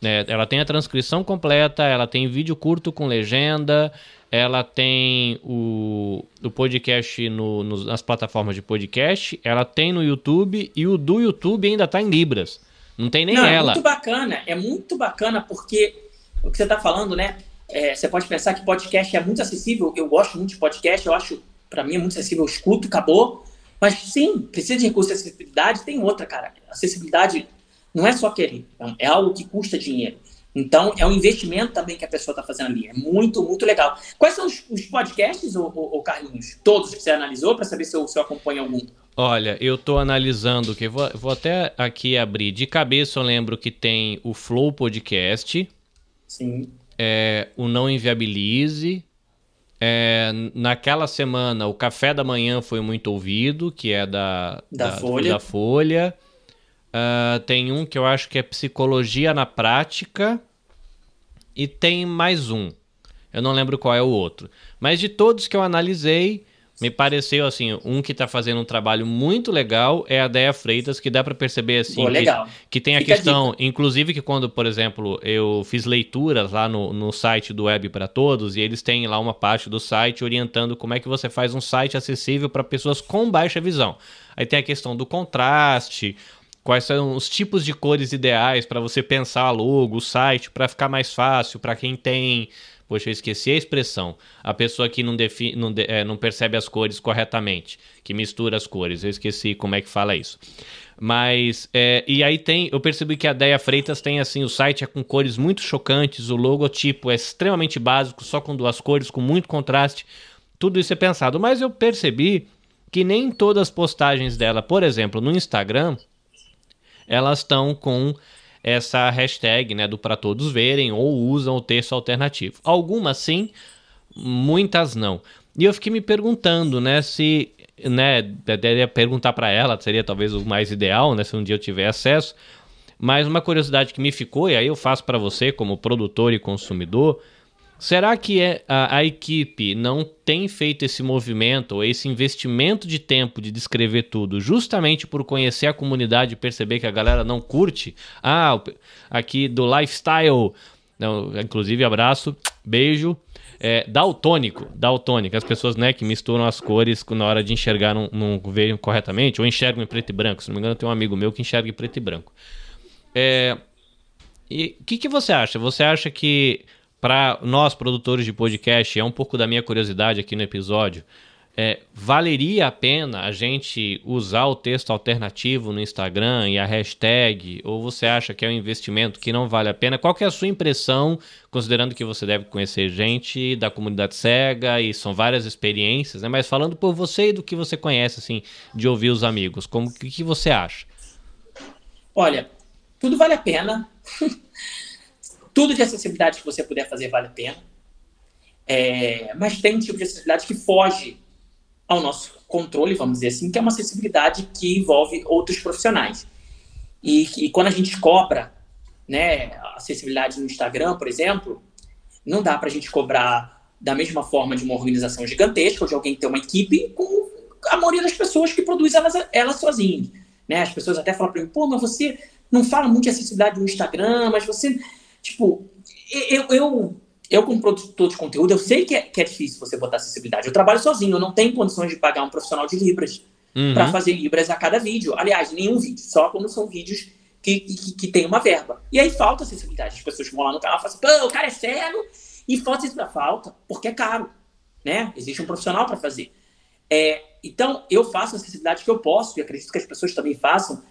[SPEAKER 2] né, ela tem a transcrição completa, ela tem vídeo curto com legenda, ela tem o, o podcast no, no, nas plataformas de podcast, ela tem no YouTube e o do YouTube ainda está em Libras. Não tem nem Não, é ela.
[SPEAKER 3] É muito bacana, é muito bacana porque o que você está falando, né? É, você pode pensar que podcast é muito acessível. Eu gosto muito de podcast, eu acho para mim é muito acessível, eu escuto, acabou. Mas sim, precisa de recurso de acessibilidade, tem outra, cara. Acessibilidade não é só querer, é algo que custa dinheiro. Então, é um investimento também que a pessoa está fazendo ali. É muito, muito legal. Quais são os, os podcasts, ô, ô, Carlinhos? Todos que você analisou, para saber se eu, se eu acompanho algum?
[SPEAKER 2] Olha, eu estou analisando, que vou, vou até aqui abrir. De cabeça eu lembro que tem o Flow Podcast.
[SPEAKER 3] Sim.
[SPEAKER 2] É, o Não Inviabilize. É, naquela semana, o Café da Manhã foi muito ouvido, que é da,
[SPEAKER 3] da, da Folha.
[SPEAKER 2] Da Folha. Uh, tem um que eu acho que é Psicologia na Prática. E tem mais um. Eu não lembro qual é o outro. Mas de todos que eu analisei, me pareceu assim, um que está fazendo um trabalho muito legal é a Deia Freitas, que dá para perceber assim
[SPEAKER 3] que,
[SPEAKER 2] que, tem a Fica questão, a inclusive que quando, por exemplo, eu fiz leituras lá no, no site do Web para Todos, e eles têm lá uma parte do site orientando como é que você faz um site acessível para pessoas com baixa visão. Aí tem a questão do contraste, quais são os tipos de cores ideais para você pensar a logo, o site, para ficar mais fácil para quem tem. Poxa, eu esqueci a expressão. A pessoa que não, defi, não, de, é, não percebe as cores corretamente, que mistura as cores. Eu esqueci como é que fala isso. Mas, é, e aí tem, eu percebi que a Deia Freitas tem assim, o site é com cores muito chocantes, o logotipo é extremamente básico, só com duas cores, com muito contraste. Tudo isso é pensado. Mas eu percebi que nem todas as postagens dela, por exemplo, no Instagram, elas estão com essa hashtag né, do para todos verem ou usam o texto alternativo. Algumas sim, muitas não. E eu fiquei me perguntando, né, se, né, deveria perguntar para ela, seria talvez o mais ideal, né, se um dia eu tiver acesso. Mas uma curiosidade que me ficou, e aí eu faço para você como produtor e consumidor, Será que é, a, a, equipe não tem feito esse movimento ou esse investimento de tempo de descrever tudo justamente por conhecer a comunidade e perceber que a galera não curte? Ah, aqui do lifestyle, não, inclusive abraço, beijo. É, daltônico, daltônico, as pessoas né, que misturam as cores na hora de enxergar, não, veem corretamente ou enxergam em preto e branco. Se não me engano, tem um amigo meu que enxerga em preto e branco. É, e o que, que você acha? Você acha que para nós produtores de podcast, é um pouco da minha curiosidade aqui no episódio. É, valeria a pena a gente usar o texto alternativo no Instagram e a hashtag? Ou você acha que é um investimento que não vale a pena? Qual é a sua impressão, considerando que você deve conhecer gente da comunidade cega e são várias experiências, né? Mas falando por você e do que você conhece, assim, de ouvir os amigos, como que, que você acha?
[SPEAKER 3] Olha, tudo vale a pena. <laughs> Tudo de acessibilidade que você puder fazer vale a pena. É, mas tem um tipo de acessibilidade que foge ao nosso controle, vamos dizer assim, que é uma acessibilidade que envolve outros profissionais. E, e quando a gente cobra né, acessibilidade no Instagram, por exemplo, não dá para a gente cobrar da mesma forma de uma organização gigantesca, ou de alguém tem uma equipe, com a maioria das pessoas que produz elas, elas sozinhas. Né? As pessoas até falam para mim, pô, mas você não fala muito de acessibilidade no Instagram, mas você Tipo, eu, eu, eu como produtor de conteúdo, eu sei que é, que é difícil você botar acessibilidade. Eu trabalho sozinho, eu não tenho condições de pagar um profissional de Libras uhum. para fazer Libras a cada vídeo. Aliás, nenhum vídeo, só quando são vídeos que, que, que tem uma verba. E aí falta acessibilidade. As pessoas vão lá no canal e falam assim, pô, o cara é cego e falta isso falta, porque é caro. Né? Existe um profissional para fazer. É, então, eu faço a acessibilidade que eu posso, e acredito que as pessoas também façam,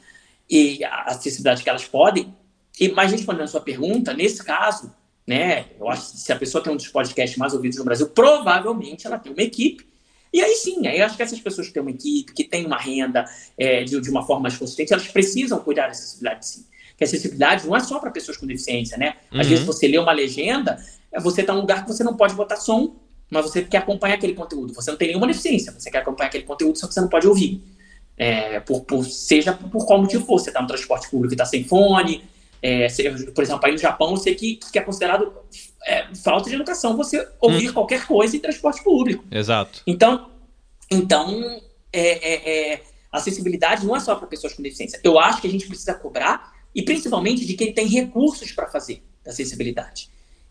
[SPEAKER 3] e a acessibilidade que elas podem, e, mas respondendo a sua pergunta, nesse caso, né, eu acho que se a pessoa tem um dos podcasts mais ouvidos no Brasil, provavelmente ela tem uma equipe. E aí sim, aí eu acho que essas pessoas que têm uma equipe, que têm uma renda é, de, de, uma forma mais consistente, elas precisam cuidar da acessibilidade sim. Que a acessibilidade não é só para pessoas com deficiência, né? Às uhum. vezes você lê uma legenda, é, você está num lugar que você não pode botar som, mas você quer acompanhar aquele conteúdo. Você não tem nenhuma deficiência, você quer acompanhar aquele conteúdo, só que você não pode ouvir. É, por, por, seja por qual motivo for, você está no transporte público e está sem fone, é, por exemplo, aí no Japão, eu sei que, que é considerado é, falta de educação você ouvir hum. qualquer coisa em transporte público.
[SPEAKER 2] Exato.
[SPEAKER 3] Então, então é, é, é acessibilidade não é só para pessoas com deficiência. Eu acho que a gente precisa cobrar, e principalmente de quem tem recursos para fazer acessibilidade.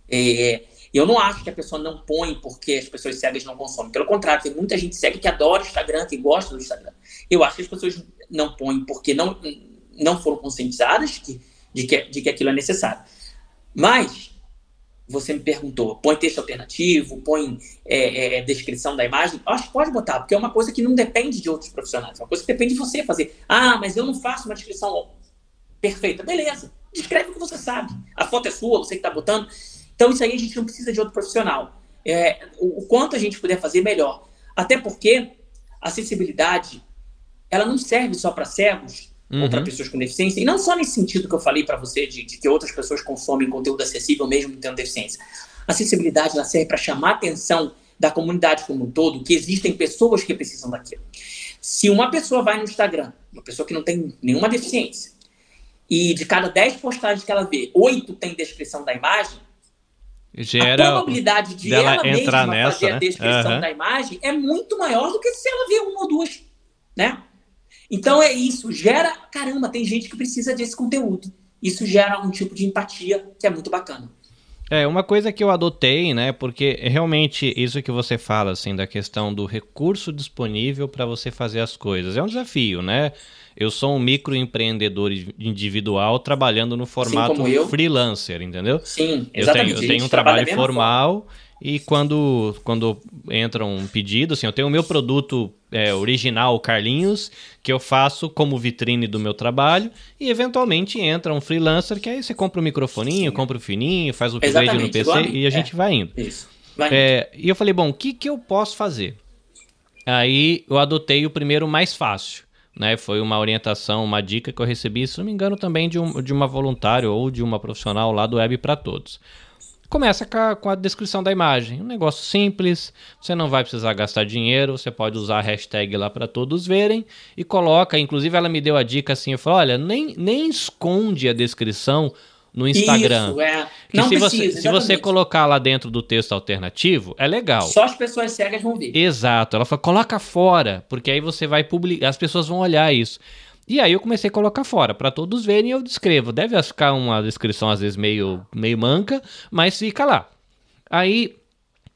[SPEAKER 3] É, eu não acho que a pessoa não põe porque as pessoas cegas não consomem. Pelo contrário, tem muita gente cega que adora o Instagram, que gosta do Instagram. Eu acho que as pessoas não põem porque não, não foram conscientizadas que de que, de que aquilo é necessário. Mas você me perguntou, põe texto alternativo, põe é, é, descrição da imagem, acho que pode botar, porque é uma coisa que não depende de outros profissionais, é uma coisa que depende de você fazer. Ah, mas eu não faço uma descrição perfeita. Beleza, descreve o que você sabe. A foto é sua, você que está botando. Então, isso aí a gente não precisa de outro profissional. É, o, o, quanto a gente puder fazer, melhor. Até porque a acessibilidade, ela não serve só para cegos uhum. ou para pessoas com deficiência, e não só nesse sentido que eu falei para você, de, de, que outras pessoas consomem conteúdo acessível mesmo tendo deficiência. A acessibilidade, ela serve para chamar a atenção da comunidade como um todo, que existem pessoas que precisam daquilo. Se uma pessoa vai no Instagram, uma pessoa que não tem nenhuma deficiência, e de cada 10 postagens que ela vê, 8 tem descrição da imagem,
[SPEAKER 2] Gera
[SPEAKER 3] a probabilidade de ela entrar mesma nessa, fazer né? a descrição uhum. da imagem é muito maior do que se ela vê uma ou duas, né? Então é isso, gera, caramba, tem gente que precisa desse conteúdo. Isso gera um tipo de empatia que é muito bacana.
[SPEAKER 2] É, uma coisa que eu adotei, né, porque realmente isso que você fala, assim, da questão do recurso disponível para você fazer as coisas, é um desafio, né? Eu sou um microempreendedor individual trabalhando no formato freelancer, entendeu?
[SPEAKER 3] Sim,
[SPEAKER 2] exatamente. Eu tenho, eu tenho um trabalho formal e quando, quando entra um pedido, assim, eu tenho o meu produto é, original, Carlinhos, que eu faço como vitrine do meu trabalho, e eventualmente entra um freelancer que aí você compra o um microfoninho, Sim. compra o um fininho, faz o upgrade no PC a e a gente é, vai indo. Isso. Vai é, indo. e eu falei, bom, o que, que eu posso fazer? Aí eu adotei o primeiro mais fácil né? Foi uma orientação, uma dica que eu recebi, se não me engano, também de, um, de uma voluntária ou de uma profissional lá do Web para Todos. Começa com a, com a, descrição da imagem. Um negócio simples, você não vai precisar gastar dinheiro, você pode usar a hashtag lá para todos verem e coloca. Inclusive, ela me deu a dica assim: eu falei, olha, nem, nem esconde a descrição no Instagram.
[SPEAKER 3] Isso, é. Não
[SPEAKER 2] se
[SPEAKER 3] precisa,
[SPEAKER 2] você, se você colocar lá dentro do texto alternativo, é legal.
[SPEAKER 3] Só as pessoas cegas vão ver.
[SPEAKER 2] Exato. Ela falou, coloca fora, porque aí você vai publicar, as pessoas vão olhar isso. E aí eu comecei a colocar fora, para todos verem eu descrevo. Deve ficar uma descrição às vezes meio, meio manca, mas fica lá. Aí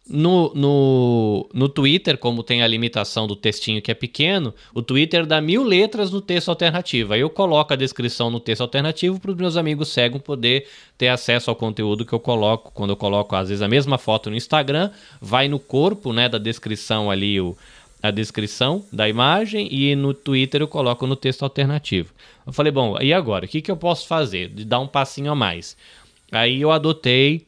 [SPEAKER 2] no, no, no Twitter, como tem a limitação do textinho que é pequeno, o Twitter dá mil letras no texto alternativo. Aí eu coloco a descrição no texto alternativo para os meus amigos cegos poder ter acesso ao conteúdo que eu coloco. Quando eu coloco, às vezes, a mesma foto no Instagram, vai no corpo né, da descrição ali o, a descrição da imagem e no Twitter eu coloco no texto alternativo. Eu falei, bom, e agora? O que, que eu posso fazer? De dar um passinho a mais. Aí eu adotei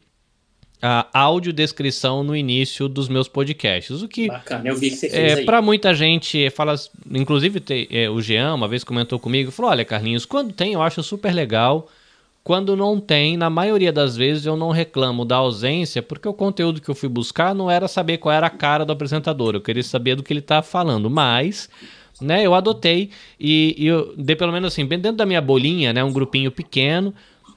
[SPEAKER 2] a audiodescrição no início dos meus podcasts. O que.
[SPEAKER 3] Bacana, eu vi que você fez.
[SPEAKER 2] É, para muita gente, fala. Inclusive, te, é, o Jean uma vez comentou comigo, falou: olha, Carlinhos, quando tem, eu acho super legal. Quando não tem, na maioria das vezes eu não reclamo da ausência, porque o conteúdo que eu fui buscar não era saber qual era a cara do apresentador, eu queria saber do que ele está falando. Mas né, eu adotei e, e eu dei pelo menos assim, dentro da minha bolinha, né, um grupinho pequeno,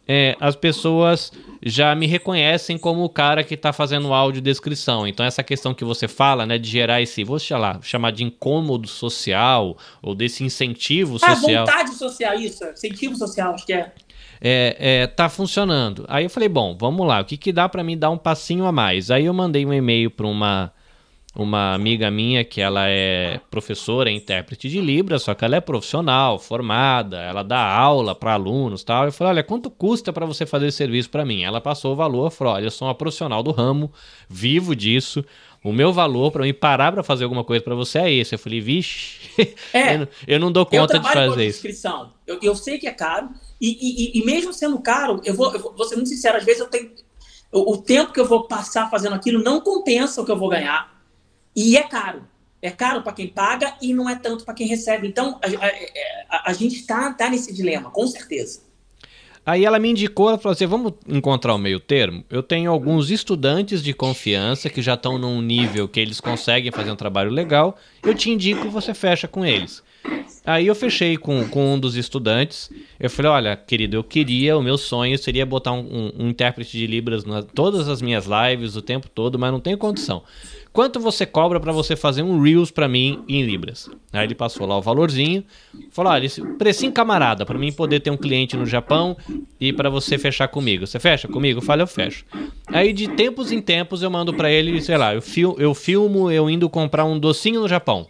[SPEAKER 2] é, as pessoas já me reconhecem como o cara que está fazendo audiodescrição. Então, essa questão que você fala, né, de gerar esse, vou lá, chamar de incômodo social, ou desse incentivo ah, social.
[SPEAKER 3] Ah, vontade social, isso, incentivo social, acho que é.
[SPEAKER 2] É, é, tá funcionando. Aí eu falei, bom, vamos lá, o que, que dá para mim dar um passinho a mais? Aí eu mandei um e-mail para uma uma amiga minha que ela é professora e intérprete de Libras, só que ela é profissional, formada, ela dá aula para alunos tal. Eu falei, olha, quanto custa para você fazer esse serviço para mim? Ela passou o valor, falou, olha, eu sou uma profissional do ramo, vivo disso, o meu valor para mim parar para fazer alguma coisa para você é esse. Eu falei, vixe, <laughs> é, eu, não, eu, não dou conta de fazer isso.
[SPEAKER 3] Inscrição. Eu, eu sei que é caro, e, e, e mesmo sendo caro, eu vou, eu vou, ser muito sincero, às vezes eu tenho. O, o tempo que eu vou passar fazendo aquilo não compensa o que eu vou ganhar. E é caro. É caro para quem paga e não é tanto para quem recebe. Então, a, a, a, a gente está tá nesse dilema, com certeza.
[SPEAKER 2] Aí ela me indicou, ela falou assim: vamos encontrar o meio termo. Eu tenho alguns estudantes de confiança que já estão num nível que eles conseguem fazer um trabalho legal. Eu te indico você fecha com eles. Aí eu fechei com, com um dos estudantes. Eu falei: olha, querido, eu queria, o meu sonho seria botar um, um, um intérprete de Libras em todas as minhas lives o tempo todo, mas não tenho condição. Quanto você cobra para você fazer um Reels para mim em Libras? Aí ele passou lá o valorzinho, falou: olha, esse precinho camarada, para mim poder ter um cliente no Japão e para você fechar comigo. Você fecha comigo? Falo, eu fecho. Aí de tempos em tempos eu mando para ele, sei lá, eu, fil eu filmo eu indo comprar um docinho no Japão.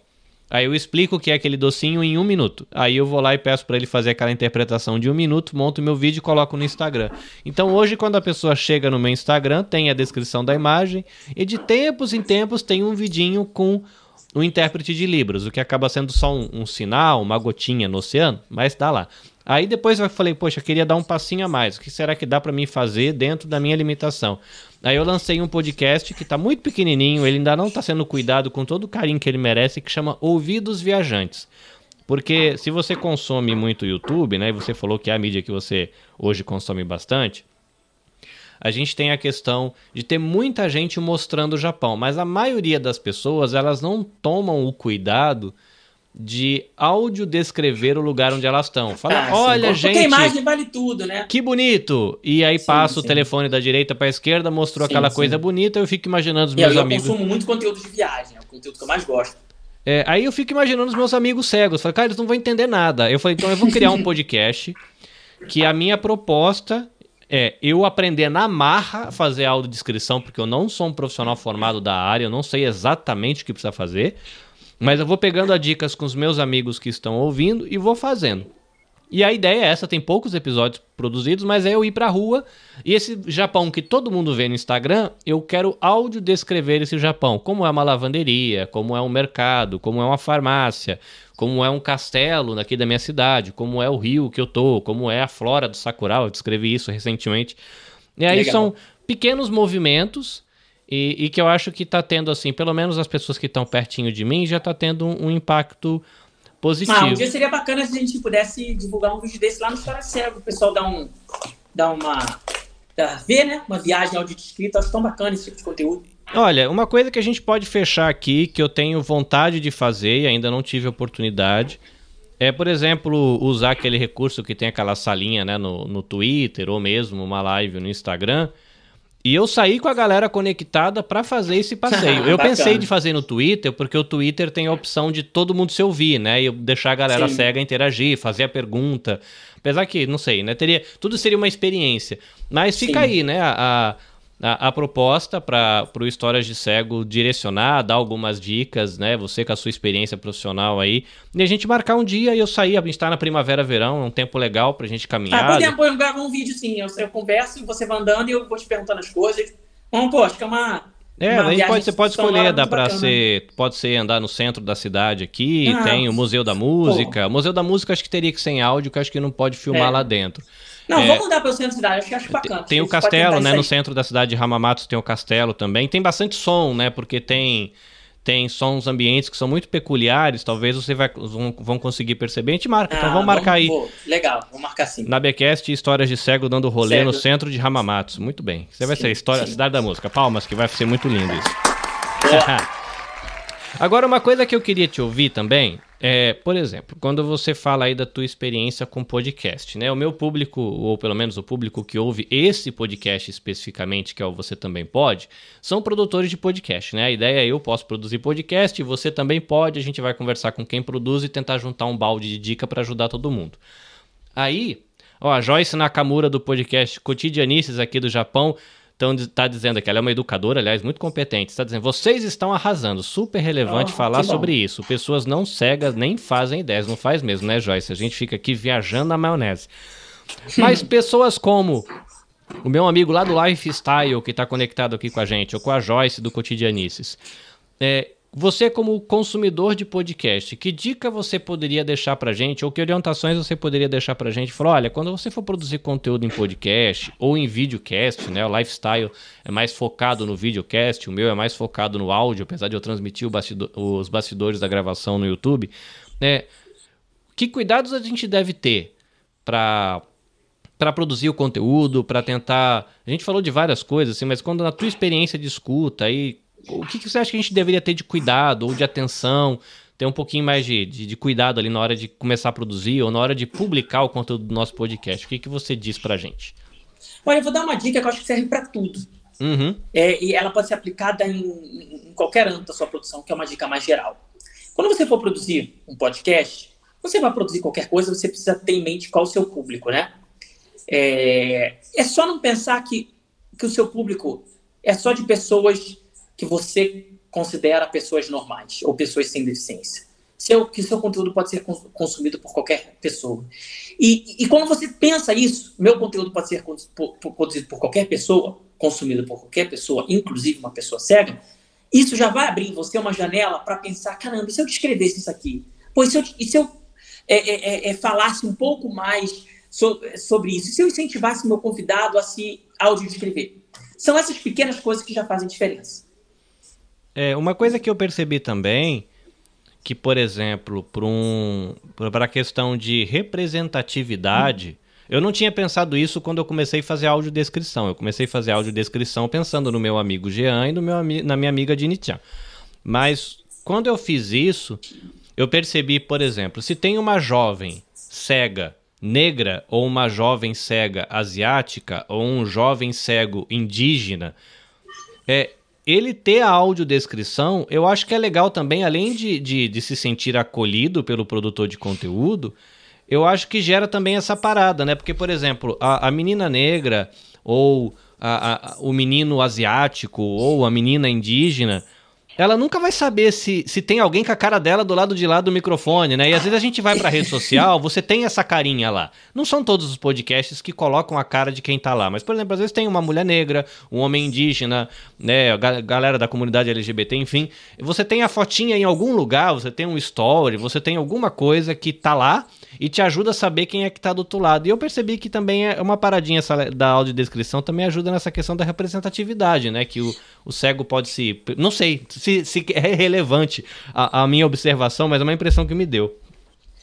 [SPEAKER 2] Aí eu explico o que é aquele docinho em um minuto. Aí eu vou lá e peço para ele fazer aquela interpretação de um minuto, monto meu vídeo e coloco no Instagram. Então hoje, quando a pessoa chega no meu Instagram, tem a descrição da imagem e de tempos em tempos tem um vidinho com o intérprete de Libras, o que acaba sendo só um, um sinal, uma gotinha no oceano, mas tá lá. Aí depois eu falei, poxa, eu queria dar um passinho a mais. O que será que dá para mim fazer dentro da minha limitação? Aí eu lancei um podcast que está muito pequenininho, ele ainda não está sendo cuidado com todo o carinho que ele merece, que chama Ouvidos Viajantes. Porque se você consome muito YouTube, né, e você falou que é a mídia que você hoje consome bastante, a gente tem a questão de ter muita gente mostrando o Japão, mas a maioria das pessoas, elas não tomam o cuidado de áudio descrever o lugar onde elas estão. Fala, ah, olha, sim. gente. Porque
[SPEAKER 3] a imagem vale tudo, né?
[SPEAKER 2] Que bonito! E aí sim, passa sim. o telefone da direita para a esquerda, mostrou aquela coisa bonita, eu fico imaginando os meus
[SPEAKER 3] eu
[SPEAKER 2] amigos.
[SPEAKER 3] Eu consumo muito conteúdo de viagem, é o conteúdo que eu mais gosto.
[SPEAKER 2] É, aí eu fico imaginando os meus amigos cegos. Falei, cara, eles não vão entender nada. Eu falei, então eu vou criar um <laughs> podcast que a minha proposta é eu aprender na marra a fazer audiodescrição, porque eu não sou um profissional formado da área, eu não sei exatamente o que precisa fazer. Mas eu vou pegando as dicas com os meus amigos que estão ouvindo e vou fazendo. E a ideia é essa, tem poucos episódios produzidos, mas é eu ir pra rua e esse Japão que todo mundo vê no Instagram, eu quero áudio descrever esse Japão, como é uma lavanderia, como é um mercado, como é uma farmácia, como é um castelo aqui da minha cidade, como é o rio que eu tô, como é a flora do Sakura, eu descrevi isso recentemente. E aí Legal. são pequenos movimentos e, e, que eu acho que está tendo, assim, pelo menos as pessoas que estão pertinho de mim já está tendo um, um, impacto positivo. Ah,
[SPEAKER 3] um dia seria bacana se a gente pudesse divulgar um vídeo desse lá no História Cego, o pessoal dá, um, dá uma. Dá, ver, né? Uma viagem áudio escrito. Acho tão bacana esse tipo de conteúdo.
[SPEAKER 2] Olha, uma coisa que a gente pode fechar aqui, que eu tenho vontade de fazer e ainda não tive oportunidade, é, por exemplo, usar aquele recurso que tem aquela salinha né, no, no Twitter ou mesmo uma live no Instagram e eu saí com a galera conectada para fazer esse passeio. <laughs> eu pensei de fazer no Twitter, porque o Twitter tem a opção de todo mundo se ouvir, né? E deixar a galera Sim. cega interagir, fazer a pergunta. Apesar que, não sei, né? Teria, tudo seria uma experiência. Mas fica Sim. aí, né? A, a, a proposta para o Histórias de Cego direcionar, dar algumas dicas, né? Você com a sua experiência profissional aí. E a gente marcar um dia e eu sair, a gente tá na primavera, verão, é um tempo legal pra gente caminhar. Ah,
[SPEAKER 3] podemos gravar um vídeo sim. Eu, eu converso, você vai andando e eu vou te perguntando as coisas. Vamos, pô, acho que é uma.
[SPEAKER 2] É, aí pode, você pode escolher, dá para ser, pode ser andar no centro da cidade aqui, ah, tem o Museu da Música. Pô. O Museu da Música acho que teria que ser em áudio, que acho que não pode filmar é. lá dentro.
[SPEAKER 3] Não, é, vamos mudar para o centro da cidade, acho que acho bacana.
[SPEAKER 2] Tem, o castelo, né? No centro da cidade de Hamamatsu tem o castelo também. Tem bastante som, né? Porque tem tem sons ambientes que são muito peculiares, talvez você vai, vão, vão conseguir perceber. A gente marca, então ah, então vamos marcar vamos, aí. Pô,
[SPEAKER 3] legal, vamos marcar sim.
[SPEAKER 2] Na Becast, histórias de cego dando rolê cego. no centro de Hamamatsu. Muito bem. Você vai sim, ser a história, sim. Cidade da Música. Palmas, que vai ser muito lindo isso. <laughs> Agora, uma coisa que eu queria te ouvir também é, por exemplo, quando você fala aí da tua experiência com podcast, né? O meu público, ou pelo menos o público que ouve esse podcast especificamente, que é o Você Também Pode, são produtores de podcast, né? A ideia é eu posso produzir podcast, você também pode, a gente vai conversar com quem produz e tentar juntar um balde de dica para ajudar todo mundo. Aí, ó, a Joyce Nakamura do podcast Cotidianices aqui do Japão então está dizendo aqui, ela é uma educadora, aliás, muito competente. Está dizendo, vocês estão arrasando. Super relevante oh, falar sobre isso. Pessoas não cegas nem fazem ideias. Não faz mesmo, né, Joyce? A gente fica aqui viajando na maionese. Mas pessoas como o meu amigo lá do Lifestyle, que está conectado aqui com a gente, ou com a Joyce do Cotidianices, é, você, como consumidor de podcast, que dica você poderia deixar pra gente, ou que orientações você poderia deixar pra gente? Falar, olha, quando você for produzir conteúdo em podcast ou em videocast, né? O lifestyle é mais focado no videocast, o meu é mais focado no áudio, apesar de eu transmitir os bastidores da gravação no YouTube. Né? Que cuidados a gente deve ter para para produzir o conteúdo, para tentar. A gente falou de várias coisas, assim, mas quando na tua experiência de escuta aí o que, que, você acha que a gente deveria ter de cuidado ou de atenção, ter um pouquinho mais de, de, de, cuidado ali na hora de começar a produzir ou na hora de publicar o conteúdo do nosso podcast? O que, que você diz pra gente?
[SPEAKER 3] Olha, eu vou dar uma dica que eu acho que serve para tudo. Uhum. É, e ela pode ser aplicada em, em qualquer âmbito da sua produção, que é uma dica mais geral. Quando você for produzir um podcast, você vai produzir qualquer coisa, você precisa ter em mente qual é o seu público, né? É, é só não pensar que, que o seu público é só de pessoas que você considera pessoas normais ou pessoas sem deficiência. seu, que seu conteúdo pode ser consumido por qualquer pessoa. E, e quando você pensa isso, meu conteúdo pode ser produzido por qualquer pessoa, consumido por qualquer pessoa, inclusive uma pessoa cega, isso já vai abrir em você uma janela para pensar, caramba, e se eu descrevesse isso aqui? Pois se eu, e se eu é, é, é, é falasse um pouco mais so, sobre isso? E se eu incentivasse meu convidado a se audiodescrever? São essas pequenas coisas que já fazem diferença.
[SPEAKER 2] É, uma coisa que eu percebi também que, por exemplo, para um, a questão de representatividade, eu não tinha pensado isso quando eu comecei a fazer audiodescrição. Eu comecei a fazer audiodescrição pensando no meu amigo Jean e no meu, na minha amiga Dinitia. Mas quando eu fiz isso, eu percebi, por exemplo, se tem uma jovem cega negra ou uma jovem cega asiática ou um jovem cego indígena, é, ele ter a audiodescrição, eu acho que é legal também, além de, de, de, se sentir acolhido pelo produtor de conteúdo, eu acho que gera também essa parada, né? Porque, por exemplo, a, a menina negra, ou a, a, o menino asiático, ou a menina indígena, ela nunca vai saber se, se tem alguém com a cara dela do lado de lá do microfone, né? E às vezes a gente vai pra rede social, você tem essa carinha lá. Não são todos os podcasts que colocam a cara de quem tá lá, mas, por exemplo, às vezes tem uma mulher negra, um homem indígena, né? Galera da comunidade LGBT, enfim. Você tem a fotinha em algum lugar, você tem um story, você tem alguma coisa que tá lá e te ajuda a saber quem é que tá do outro lado. E eu percebi que também é uma paradinha essa da audiodescrição também ajuda nessa questão da representatividade, né? Que o, o cego pode se. Não sei se, se é relevante a, a minha observação, mas é uma impressão que me deu.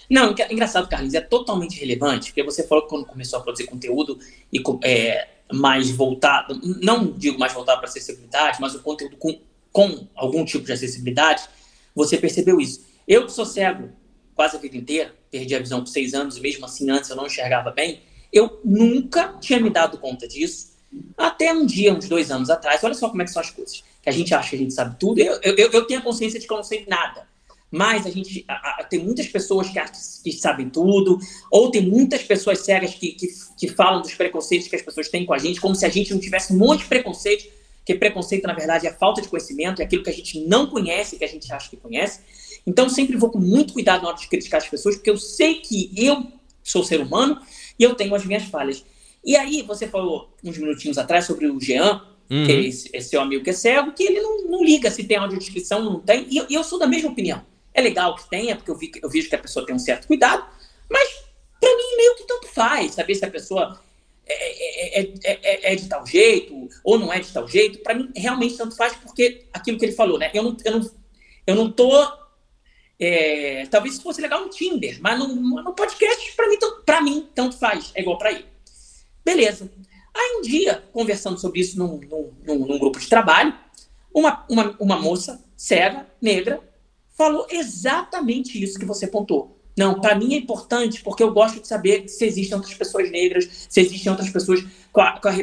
[SPEAKER 3] Não, engraçado, Carlinhos, é totalmente relevante, porque você falou que quando começou a produzir conteúdo e é, mais voltado, não digo mais voltado para acessibilidade, mas o conteúdo com, com algum tipo de acessibilidade, você percebeu isso. Eu que sou cego quase a vida inteira, perdi a visão por seis anos e mesmo assim antes eu não enxergava bem, eu nunca tinha me dado conta disso. Até um dia, uns dois anos atrás, olha só como é que são as coisas. Que a gente acha que a gente sabe tudo. Eu, eu, eu tenho a consciência de que eu não sei nada. Mas a gente a, a, tem muitas pessoas que, que, sabem tudo, ou tem muitas pessoas cegas que, que, que, falam dos preconceitos que as pessoas têm com a gente, como se a gente não tivesse um monte de preconceito, que preconceito, na verdade, é falta de conhecimento, é aquilo que a gente não conhece, que a gente acha que conhece. Então, sempre vou com muito cuidado na hora de criticar as pessoas, porque eu sei que eu sou ser humano e eu tenho as minhas falhas. E aí, você falou uns minutinhos atrás sobre o Jean, uhum. que é esse, amigo que é cego, que ele não, não liga se tem audiodescrição, não tem. E eu, eu, sou da mesma opinião. É legal que tenha, porque eu, vi, eu vejo que a pessoa tem um certo cuidado, mas para mim meio que tanto faz, saber se a pessoa é, é, é, é, de tal jeito ou não é de tal jeito. Para mim, realmente tanto faz, porque aquilo que ele falou, né? Eu não, eu não, eu não tô é, talvez isso fosse legal no Tinder, mas no, no podcast, para mim, pra mim, tanto faz. É igual para ele. Beleza. Aí um dia, conversando sobre isso num, num, num grupo de trabalho, uma, uma, uma moça cega, negra, falou exatamente isso que você pontou. Não, para mim é importante porque eu gosto de saber se existem outras pessoas negras, se existem outras pessoas com a, com a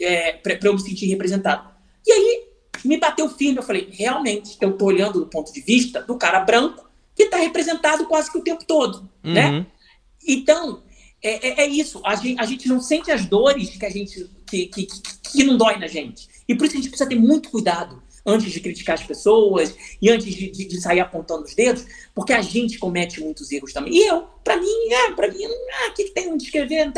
[SPEAKER 3] é, para eu me sentir representado. E aí me bateu firme, eu falei, realmente, eu tô olhando do ponto de vista do cara branco que está representado quase que o tempo todo, uhum. né? Então, é, é, é isso. A gente, a gente, não sente as dores que a gente que, que, que, não dói na gente. E por isso a gente precisa ter muito cuidado antes de criticar as pessoas e antes de, de, de sair apontando os dedos, porque a gente comete muitos erros também. E eu, para mim, é, para mim, ah, o que, que tem de escrever?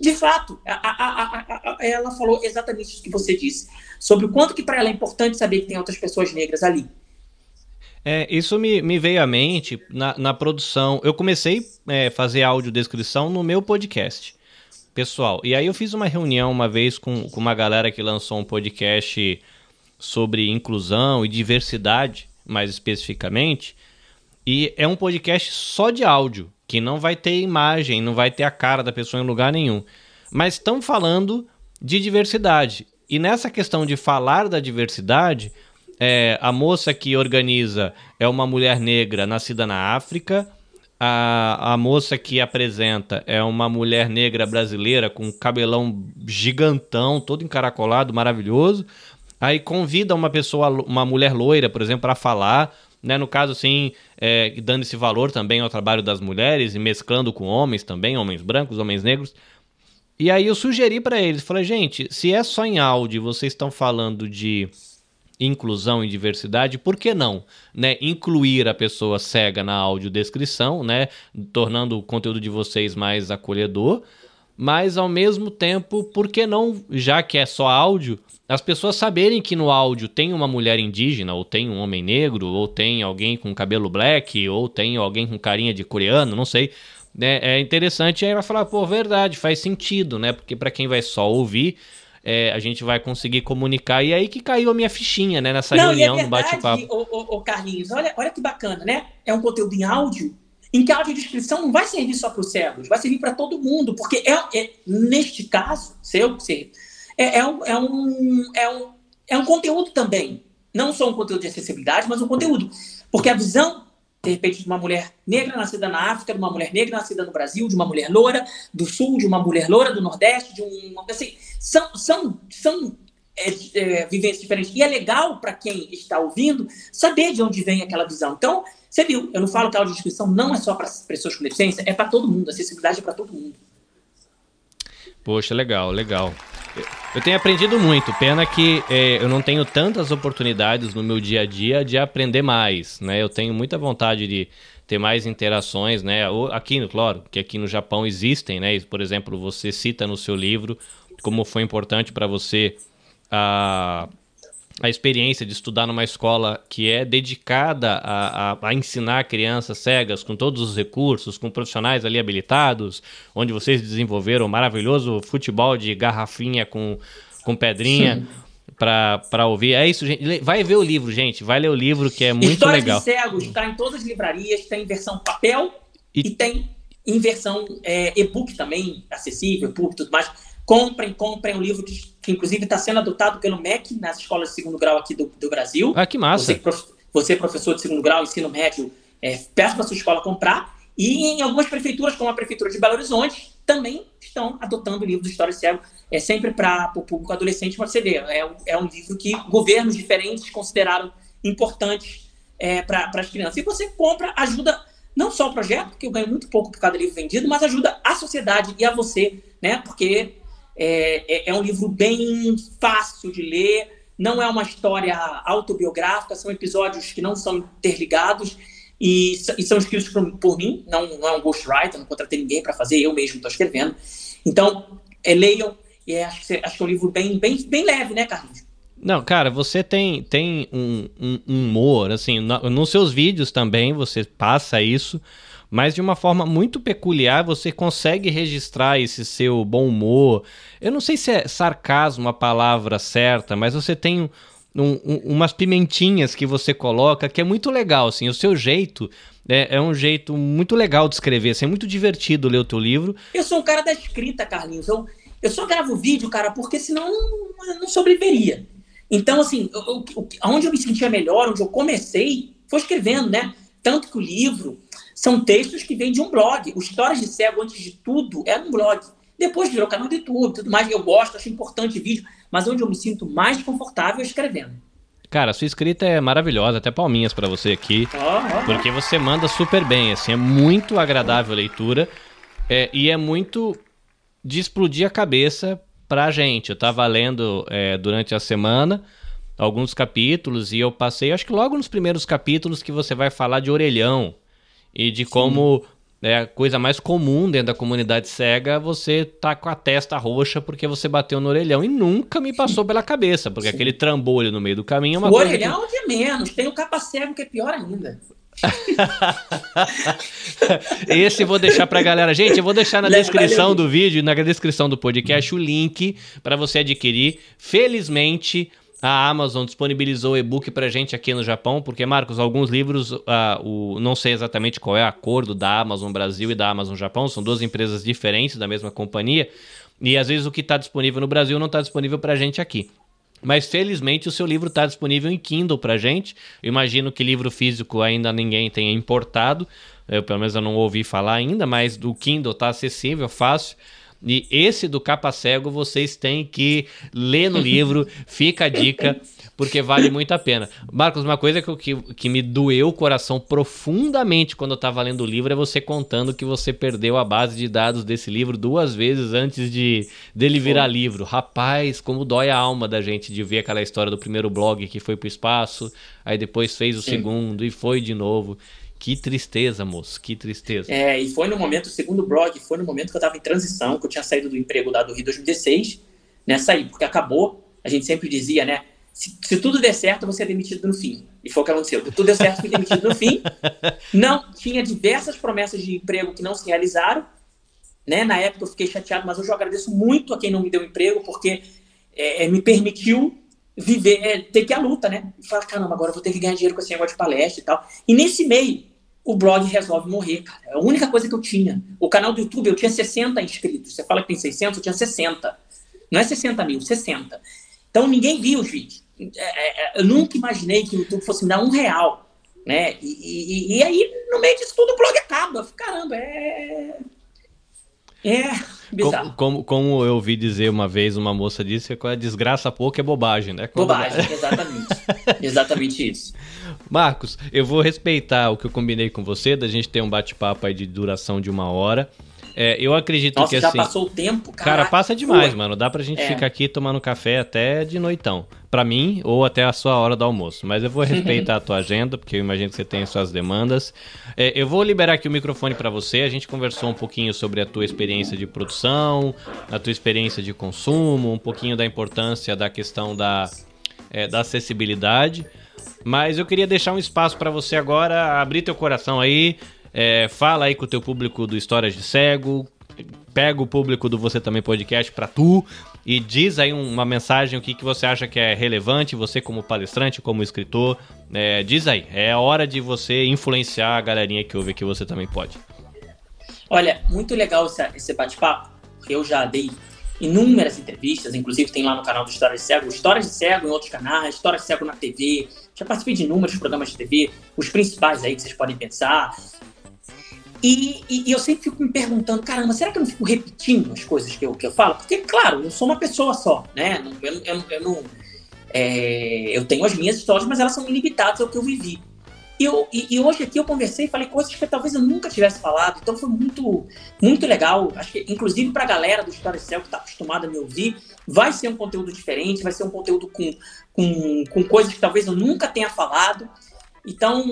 [SPEAKER 3] De fato, a, a, a, ela falou exatamente o que você disse, sobre o quanto que para ela é importante saber que tem outras pessoas negras ali.
[SPEAKER 2] É, isso me, me veio à mente na, na produção. Eu comecei a é, fazer audiodescrição no meu podcast pessoal. E aí eu fiz uma reunião uma vez com, com uma galera que lançou um podcast sobre inclusão e diversidade, mais especificamente. E é um podcast só de áudio, que não vai ter imagem, não vai ter a cara da pessoa em lugar nenhum. Mas estão falando de diversidade. E nessa questão de falar da diversidade, é, a moça que organiza é uma mulher negra nascida na África. A, a moça que apresenta é uma mulher negra brasileira com cabelão gigantão, todo encaracolado, maravilhoso. Aí convida uma pessoa, uma mulher loira, por exemplo, para falar. Né, no caso, assim, é, dando esse valor também ao trabalho das mulheres e mesclando com homens também, homens brancos, homens negros. E aí eu sugeri para eles, falei, gente, se é só em áudio vocês estão falando de inclusão e diversidade, por que não, né, incluir a pessoa cega na audiodescrição, né, tornando o conteúdo de vocês mais acolhedor, mas ao mesmo tempo, por que não, já que é só áudio, as pessoas saberem que no áudio tem uma mulher indígena, ou tem um homem negro, ou tem alguém com cabelo black, ou tem alguém com carinha de coreano, não sei. É, é interessante, aí vai falar, pô, verdade, faz sentido, né? Porque para quem vai só ouvir, é, a gente vai conseguir comunicar. E aí que caiu a minha fichinha, né? Nessa não, reunião é verdade, do bate-papo.
[SPEAKER 3] Ô, ô, Carlinhos, olha, olha que bacana, né? É um conteúdo em áudio, em que a audiodescrição não vai servir só para os cegos, vai servir para todo mundo, porque é, é, neste caso, seu, você é, é, um, é, um, é, um, é um conteúdo também. Não só um conteúdo de acessibilidade, mas um conteúdo. Porque a visão, de repente, de uma mulher negra nascida na África, de uma mulher negra nascida no Brasil, de uma mulher loura do Sul, de uma mulher loura do Nordeste, de um. Assim, são, são, são é, é, vivências diferentes. E é legal para quem está ouvindo saber de onde vem aquela visão. Então, você viu, eu não falo que a audiodescrição não é só para pessoas com deficiência, é para todo mundo. A acessibilidade é para todo mundo.
[SPEAKER 2] Poxa, legal, legal. Eu tenho aprendido muito, pena que é, eu não tenho tantas oportunidades no meu dia a dia de aprender mais, né? Eu tenho muita vontade de ter mais interações, né? Aqui, claro, que aqui no Japão existem, né? Por exemplo, você cita no seu livro como foi importante para você a a experiência de estudar numa escola que é dedicada a, a, a, ensinar crianças cegas com todos os recursos, com profissionais ali habilitados, onde vocês desenvolveram um maravilhoso futebol de garrafinha com, com pedrinha. para ouvir. É isso, gente. Vai ver o livro, gente. Vai ler o livro, que é muito
[SPEAKER 3] História
[SPEAKER 2] legal.
[SPEAKER 3] História de Cegos está em todas as livrarias, tem versão papel e, e tem em versão é, e-book também, acessível, e-book e tudo mais Comprem, comprem o um livro que, que inclusive, está sendo adotado pelo MEC nas escolas de segundo grau aqui do, do Brasil.
[SPEAKER 2] Ah, que massa.
[SPEAKER 3] Você, prof, você professor de segundo grau, ensino médio, é, peça para sua escola comprar. E em algumas prefeituras, como a Prefeitura de Belo Horizonte, também estão adotando o livro do História Cego. É sempre para o público adolescente, para você ver. É, é um livro que governos diferentes consideraram importante é, para as crianças. E você compra, ajuda não só o projeto, porque eu ganho muito pouco por cada livro vendido, mas ajuda a sociedade e a você, né? Porque é, é, é um livro bem fácil de ler, não é uma história autobiográfica, são episódios que não são interligados e, e são escritos por, por mim, não, não, é um ghostwriter, não contratei ninguém para fazer, eu mesmo estou escrevendo. Então, é, leiam, e é, acho, que, acho que é um livro bem, bem, bem leve, né, Carlinhos?
[SPEAKER 2] Não, cara, você tem, tem um, um, um humor, assim, no, nos seus vídeos também você passa isso, mas de uma forma muito peculiar você consegue registrar esse seu bom humor. Eu não sei se é sarcasmo a palavra certa, mas você tem um, um, umas pimentinhas que você coloca que é muito legal, assim, o seu jeito é, é, um jeito muito legal de escrever, assim, é muito divertido ler o teu livro.
[SPEAKER 3] Eu sou um cara da escrita, Carlinhos, eu, eu só gravo vídeo, cara, porque senão não, não sobreviveria. Então, assim, eu, eu, onde eu me sentia melhor, onde eu comecei, foi escrevendo, né? Tanto que o livro, são textos que vêm de um blog. O Histórias de Cego, antes de tudo, era um blog. Depois virou canal do YouTube, tudo mais. Eu gosto, acho importante vídeo, mas onde eu me sinto mais confortável é escrevendo.
[SPEAKER 2] Cara, sua escrita é maravilhosa, até palminhas para você aqui, oh, oh, porque você manda super bem, assim, é muito agradável a leitura é, e é muito de explodir a cabeça pra gente. Eu tava lendo é, durante a semana alguns capítulos e eu passei, acho que logo nos primeiros capítulos que você vai falar de orelhão, e de Sim. como é a coisa mais comum dentro da comunidade cega você tá com a testa roxa porque você bateu no orelhão. E nunca me passou pela cabeça, porque Sim. aquele trambolho no meio do caminho é uma
[SPEAKER 3] o
[SPEAKER 2] coisa.
[SPEAKER 3] O orelhão que... é menos, tem o capa cego que é pior ainda. <laughs>
[SPEAKER 2] Esse vou deixar pra galera. Gente, eu vou deixar na descrição do vídeo, na descrição do podcast, o link para você adquirir. Felizmente, a Amazon disponibilizou o e-book pra gente aqui no Japão, porque, Marcos, alguns livros, uh, o, não sei exatamente qual é o acordo da Amazon Brasil e da Amazon Japão, são duas empresas diferentes da mesma companhia, e às vezes o que está disponível no Brasil não está disponível pra gente aqui. Mas felizmente o seu livro está disponível em Kindle pra gente. Eu imagino que livro físico ainda ninguém tenha importado. Eu, pelo menos eu não ouvi falar ainda, mas o Kindle está acessível, fácil. E esse do Capa Cego vocês têm que ler no livro, <laughs> fica a dica porque vale muito a pena. Marcos, uma coisa que, que, que me doeu o coração profundamente quando eu estava lendo o livro é você contando que você perdeu a base de dados desse livro duas vezes antes de dele virar livro. Rapaz, como dói a alma da gente de ver aquela história do primeiro blog que foi pro espaço, aí depois fez o Sim. segundo e foi de novo. Que tristeza, moço, que tristeza.
[SPEAKER 3] É, e foi no momento, o segundo blog, foi no momento que eu estava em transição, que eu tinha saído do emprego da do Rio 2016, né, saí, porque acabou, a gente sempre dizia, né, se, se, tudo der certo, você é demitido no fim. E foi o que aconteceu. Tudo deu certo, fui demitido no fim. <laughs> Não, tinha diversas promessas de emprego que não se realizaram. Né? Na época eu fiquei chateado, mas hoje eu agradeço muito a quem não me deu emprego, porque é, é me permitiu viver, é, ter que ir à luta, né? E falar, caramba, agora eu vou ter que ganhar dinheiro com esse negócio de palestra e tal. E nesse meio, o blog resolve morrer, cara. É a única coisa que eu tinha. O canal do YouTube, eu tinha 60 inscritos. Você fala que tem 600, eu tinha 60. Não é 60 mil, 60. Então ninguém viu os vídeos. É, é, é, eu nunca imaginei que o YouTube fosse me dar um real. Né? E, e, e aí, no meio disso tudo, o blog acaba. Caramba, é. É.
[SPEAKER 2] Como, como, como, eu ouvi dizer uma vez, uma moça disse que a desgraça pouco é bobagem, né?
[SPEAKER 3] Quando... Bobagem, exatamente. <laughs> exatamente isso.
[SPEAKER 2] Marcos, eu vou respeitar o que eu combinei com você, da gente ter um bate-papo aí de duração de uma hora. É, eu acredito Nossa, que já assim.
[SPEAKER 3] Já passou o tempo, cara.
[SPEAKER 2] Cara, passa demais, Foi. mano. Dá pra gente é. ficar aqui tomando café até de noitão. Pra mim, ou até a sua hora do almoço. Mas eu vou respeitar a tua <laughs> agenda, porque eu imagino que você tem suas demandas. É, eu vou liberar aqui o microfone para você. A gente conversou um pouquinho sobre a tua experiência de produção, a tua experiência de consumo, um pouquinho da importância da questão da, é, da acessibilidade. Mas eu queria deixar um espaço para você agora abrir teu coração aí, é, fala aí com o teu público do Histórias de Cego, pega o público do Você Também Podcast para tu e diz aí uma mensagem, o que, que você acha que é relevante, você como palestrante, como escritor, é, diz aí, é hora de você influenciar a galerinha que ouve aqui Você Também Pode.
[SPEAKER 3] Olha, muito legal esse, bate-papo, eu já dei inúmeras entrevistas, inclusive tem lá no canal do Histórias de Cego, Histórias de Cego em outros canais, Histórias de Cego na TV, já participei de inúmeros programas de TV, os principais aí que vocês podem pensar, e, e, e, eu sempre fico me perguntando, caramba, será que eu não fico repetindo as coisas que eu, que eu falo? Porque, claro, eu sou uma pessoa só, né? Eu, eu, eu não. É, eu tenho as minhas histórias, mas elas são ilimitadas ao que eu vivi. E, eu, e, e, hoje aqui eu conversei e falei coisas que talvez eu nunca tivesse falado, então foi muito, muito legal. Acho que, inclusive, para a galera do História Céu que está acostumada a me ouvir, vai ser um conteúdo diferente, vai ser um conteúdo com, com, com coisas que talvez eu nunca tenha falado. Então,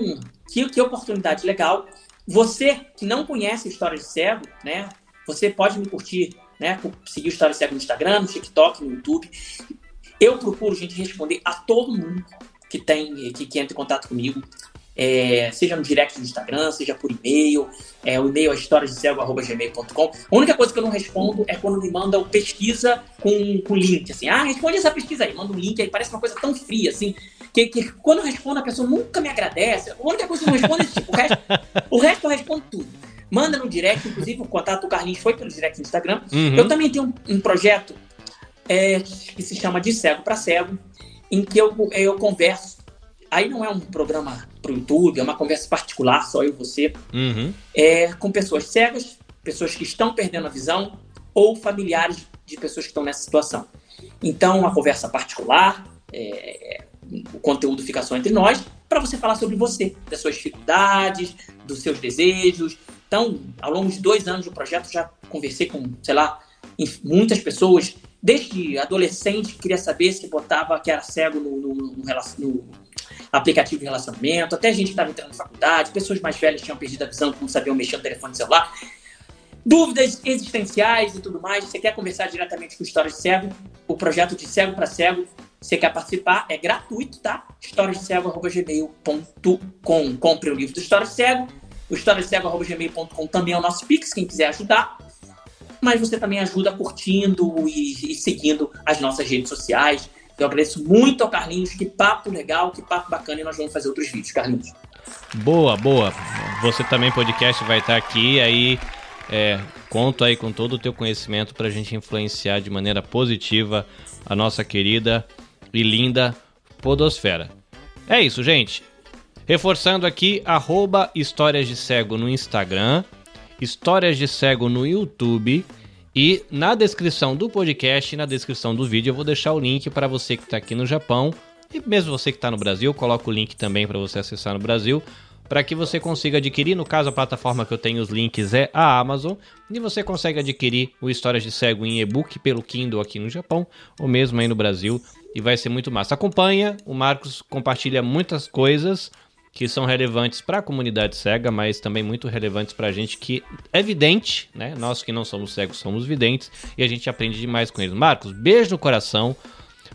[SPEAKER 3] que, que oportunidade legal. Você que não conhece História de Cego, né? Você pode me curtir, né? Seguir História de Cego no Instagram, no TikTok, no YouTube. Eu procuro, gente, responder a todo mundo que tem, que, que entra em contato comigo. É, seja no direct do Instagram, seja por e-mail. É, o e-mail é historiasdecego.gmail.com. A única coisa que eu não respondo é quando me mandam pesquisa com, com link. Assim, ah, responde essa pesquisa aí, manda um link aí, parece uma coisa tão fria, assim que, que quando eu respondo, a pessoa nunca me agradece. A única coisa que eu não respondo é tipo, o resto, o resto eu respondo tudo. Manda no direct, inclusive o contato do Carlinhos foi pelo direct no Instagram. Uhum. Eu também tenho um, um projeto é, que se chama De Cego para Cego, em que eu, eu converso. Aí não é um programa para o YouTube, é uma conversa particular, só eu e você, uhum. é, com pessoas cegas, pessoas que estão perdendo a visão ou familiares de pessoas que estão nessa situação. Então, uma conversa particular, é, o conteúdo fica só entre nós, para você falar sobre você, das suas dificuldades, dos seus desejos. Então, ao longo de dois anos do projeto, já conversei com, sei lá, muitas pessoas, desde adolescente que queria saber se botava que era cego no, no, no, no aplicativo de relacionamento, até gente que estava entrando na faculdade, pessoas mais velhas tinham perdido a visão, não sabiam mexer no telefone celular. Dúvidas existenciais e tudo mais. Você quer conversar diretamente com História de Cego? O projeto de Cego para Cego você quer participar? É gratuito, tá? historiascego.gmail.com Compre o livro do História Cego. O historiascego.gmail.com também é o nosso Pix, quem quiser ajudar. Mas você também ajuda curtindo e, e seguindo as nossas redes sociais. Eu agradeço muito ao Carlinhos. Que papo legal, que papo bacana. E nós vamos fazer outros vídeos, Carlinhos.
[SPEAKER 2] Boa, boa. Você também, podcast, vai estar aqui. Aí é, conto aí com todo o teu conhecimento para a gente influenciar de maneira positiva a nossa querida e linda podosfera. É isso, gente. Reforçando aqui, arroba Histórias de Cego no Instagram, Histórias de Cego no YouTube E na descrição do podcast e na descrição do vídeo eu vou deixar o link para você que está aqui no Japão e mesmo você que está no Brasil, coloco o link também para você acessar no Brasil, para que você consiga adquirir. No caso, a plataforma que eu tenho os links é a Amazon, e você consegue adquirir o Histórias de Cego em e-book pelo Kindle aqui no Japão, ou mesmo aí no Brasil, e vai ser muito massa. Acompanha, o Marcos compartilha muitas coisas que são relevantes para a comunidade cega, mas também muito relevantes para a gente que é vidente, né? Nós que não somos cegos somos videntes e a gente aprende demais com eles. Marcos, beijo no coração.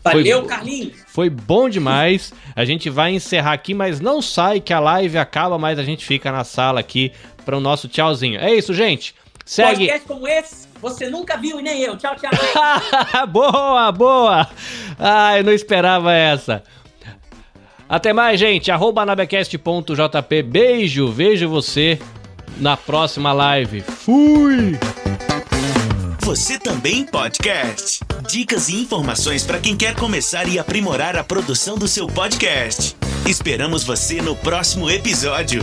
[SPEAKER 3] Valeu, foi, Carlinhos.
[SPEAKER 2] Foi bom demais. A gente vai encerrar aqui, mas não sai que a live acaba, mas a gente fica na sala aqui para o nosso tchauzinho. É isso, gente. Segue.
[SPEAKER 3] Podcast como esse, você nunca viu e nem eu. Tchau, tchau. <laughs>
[SPEAKER 2] boa, boa. Ai, não esperava essa. Até mais, gente. Arroba. Beijo, vejo você na próxima live. Fui!
[SPEAKER 1] Você também podcast. Dicas e informações para quem quer começar e aprimorar a produção do seu podcast. Esperamos você no próximo episódio.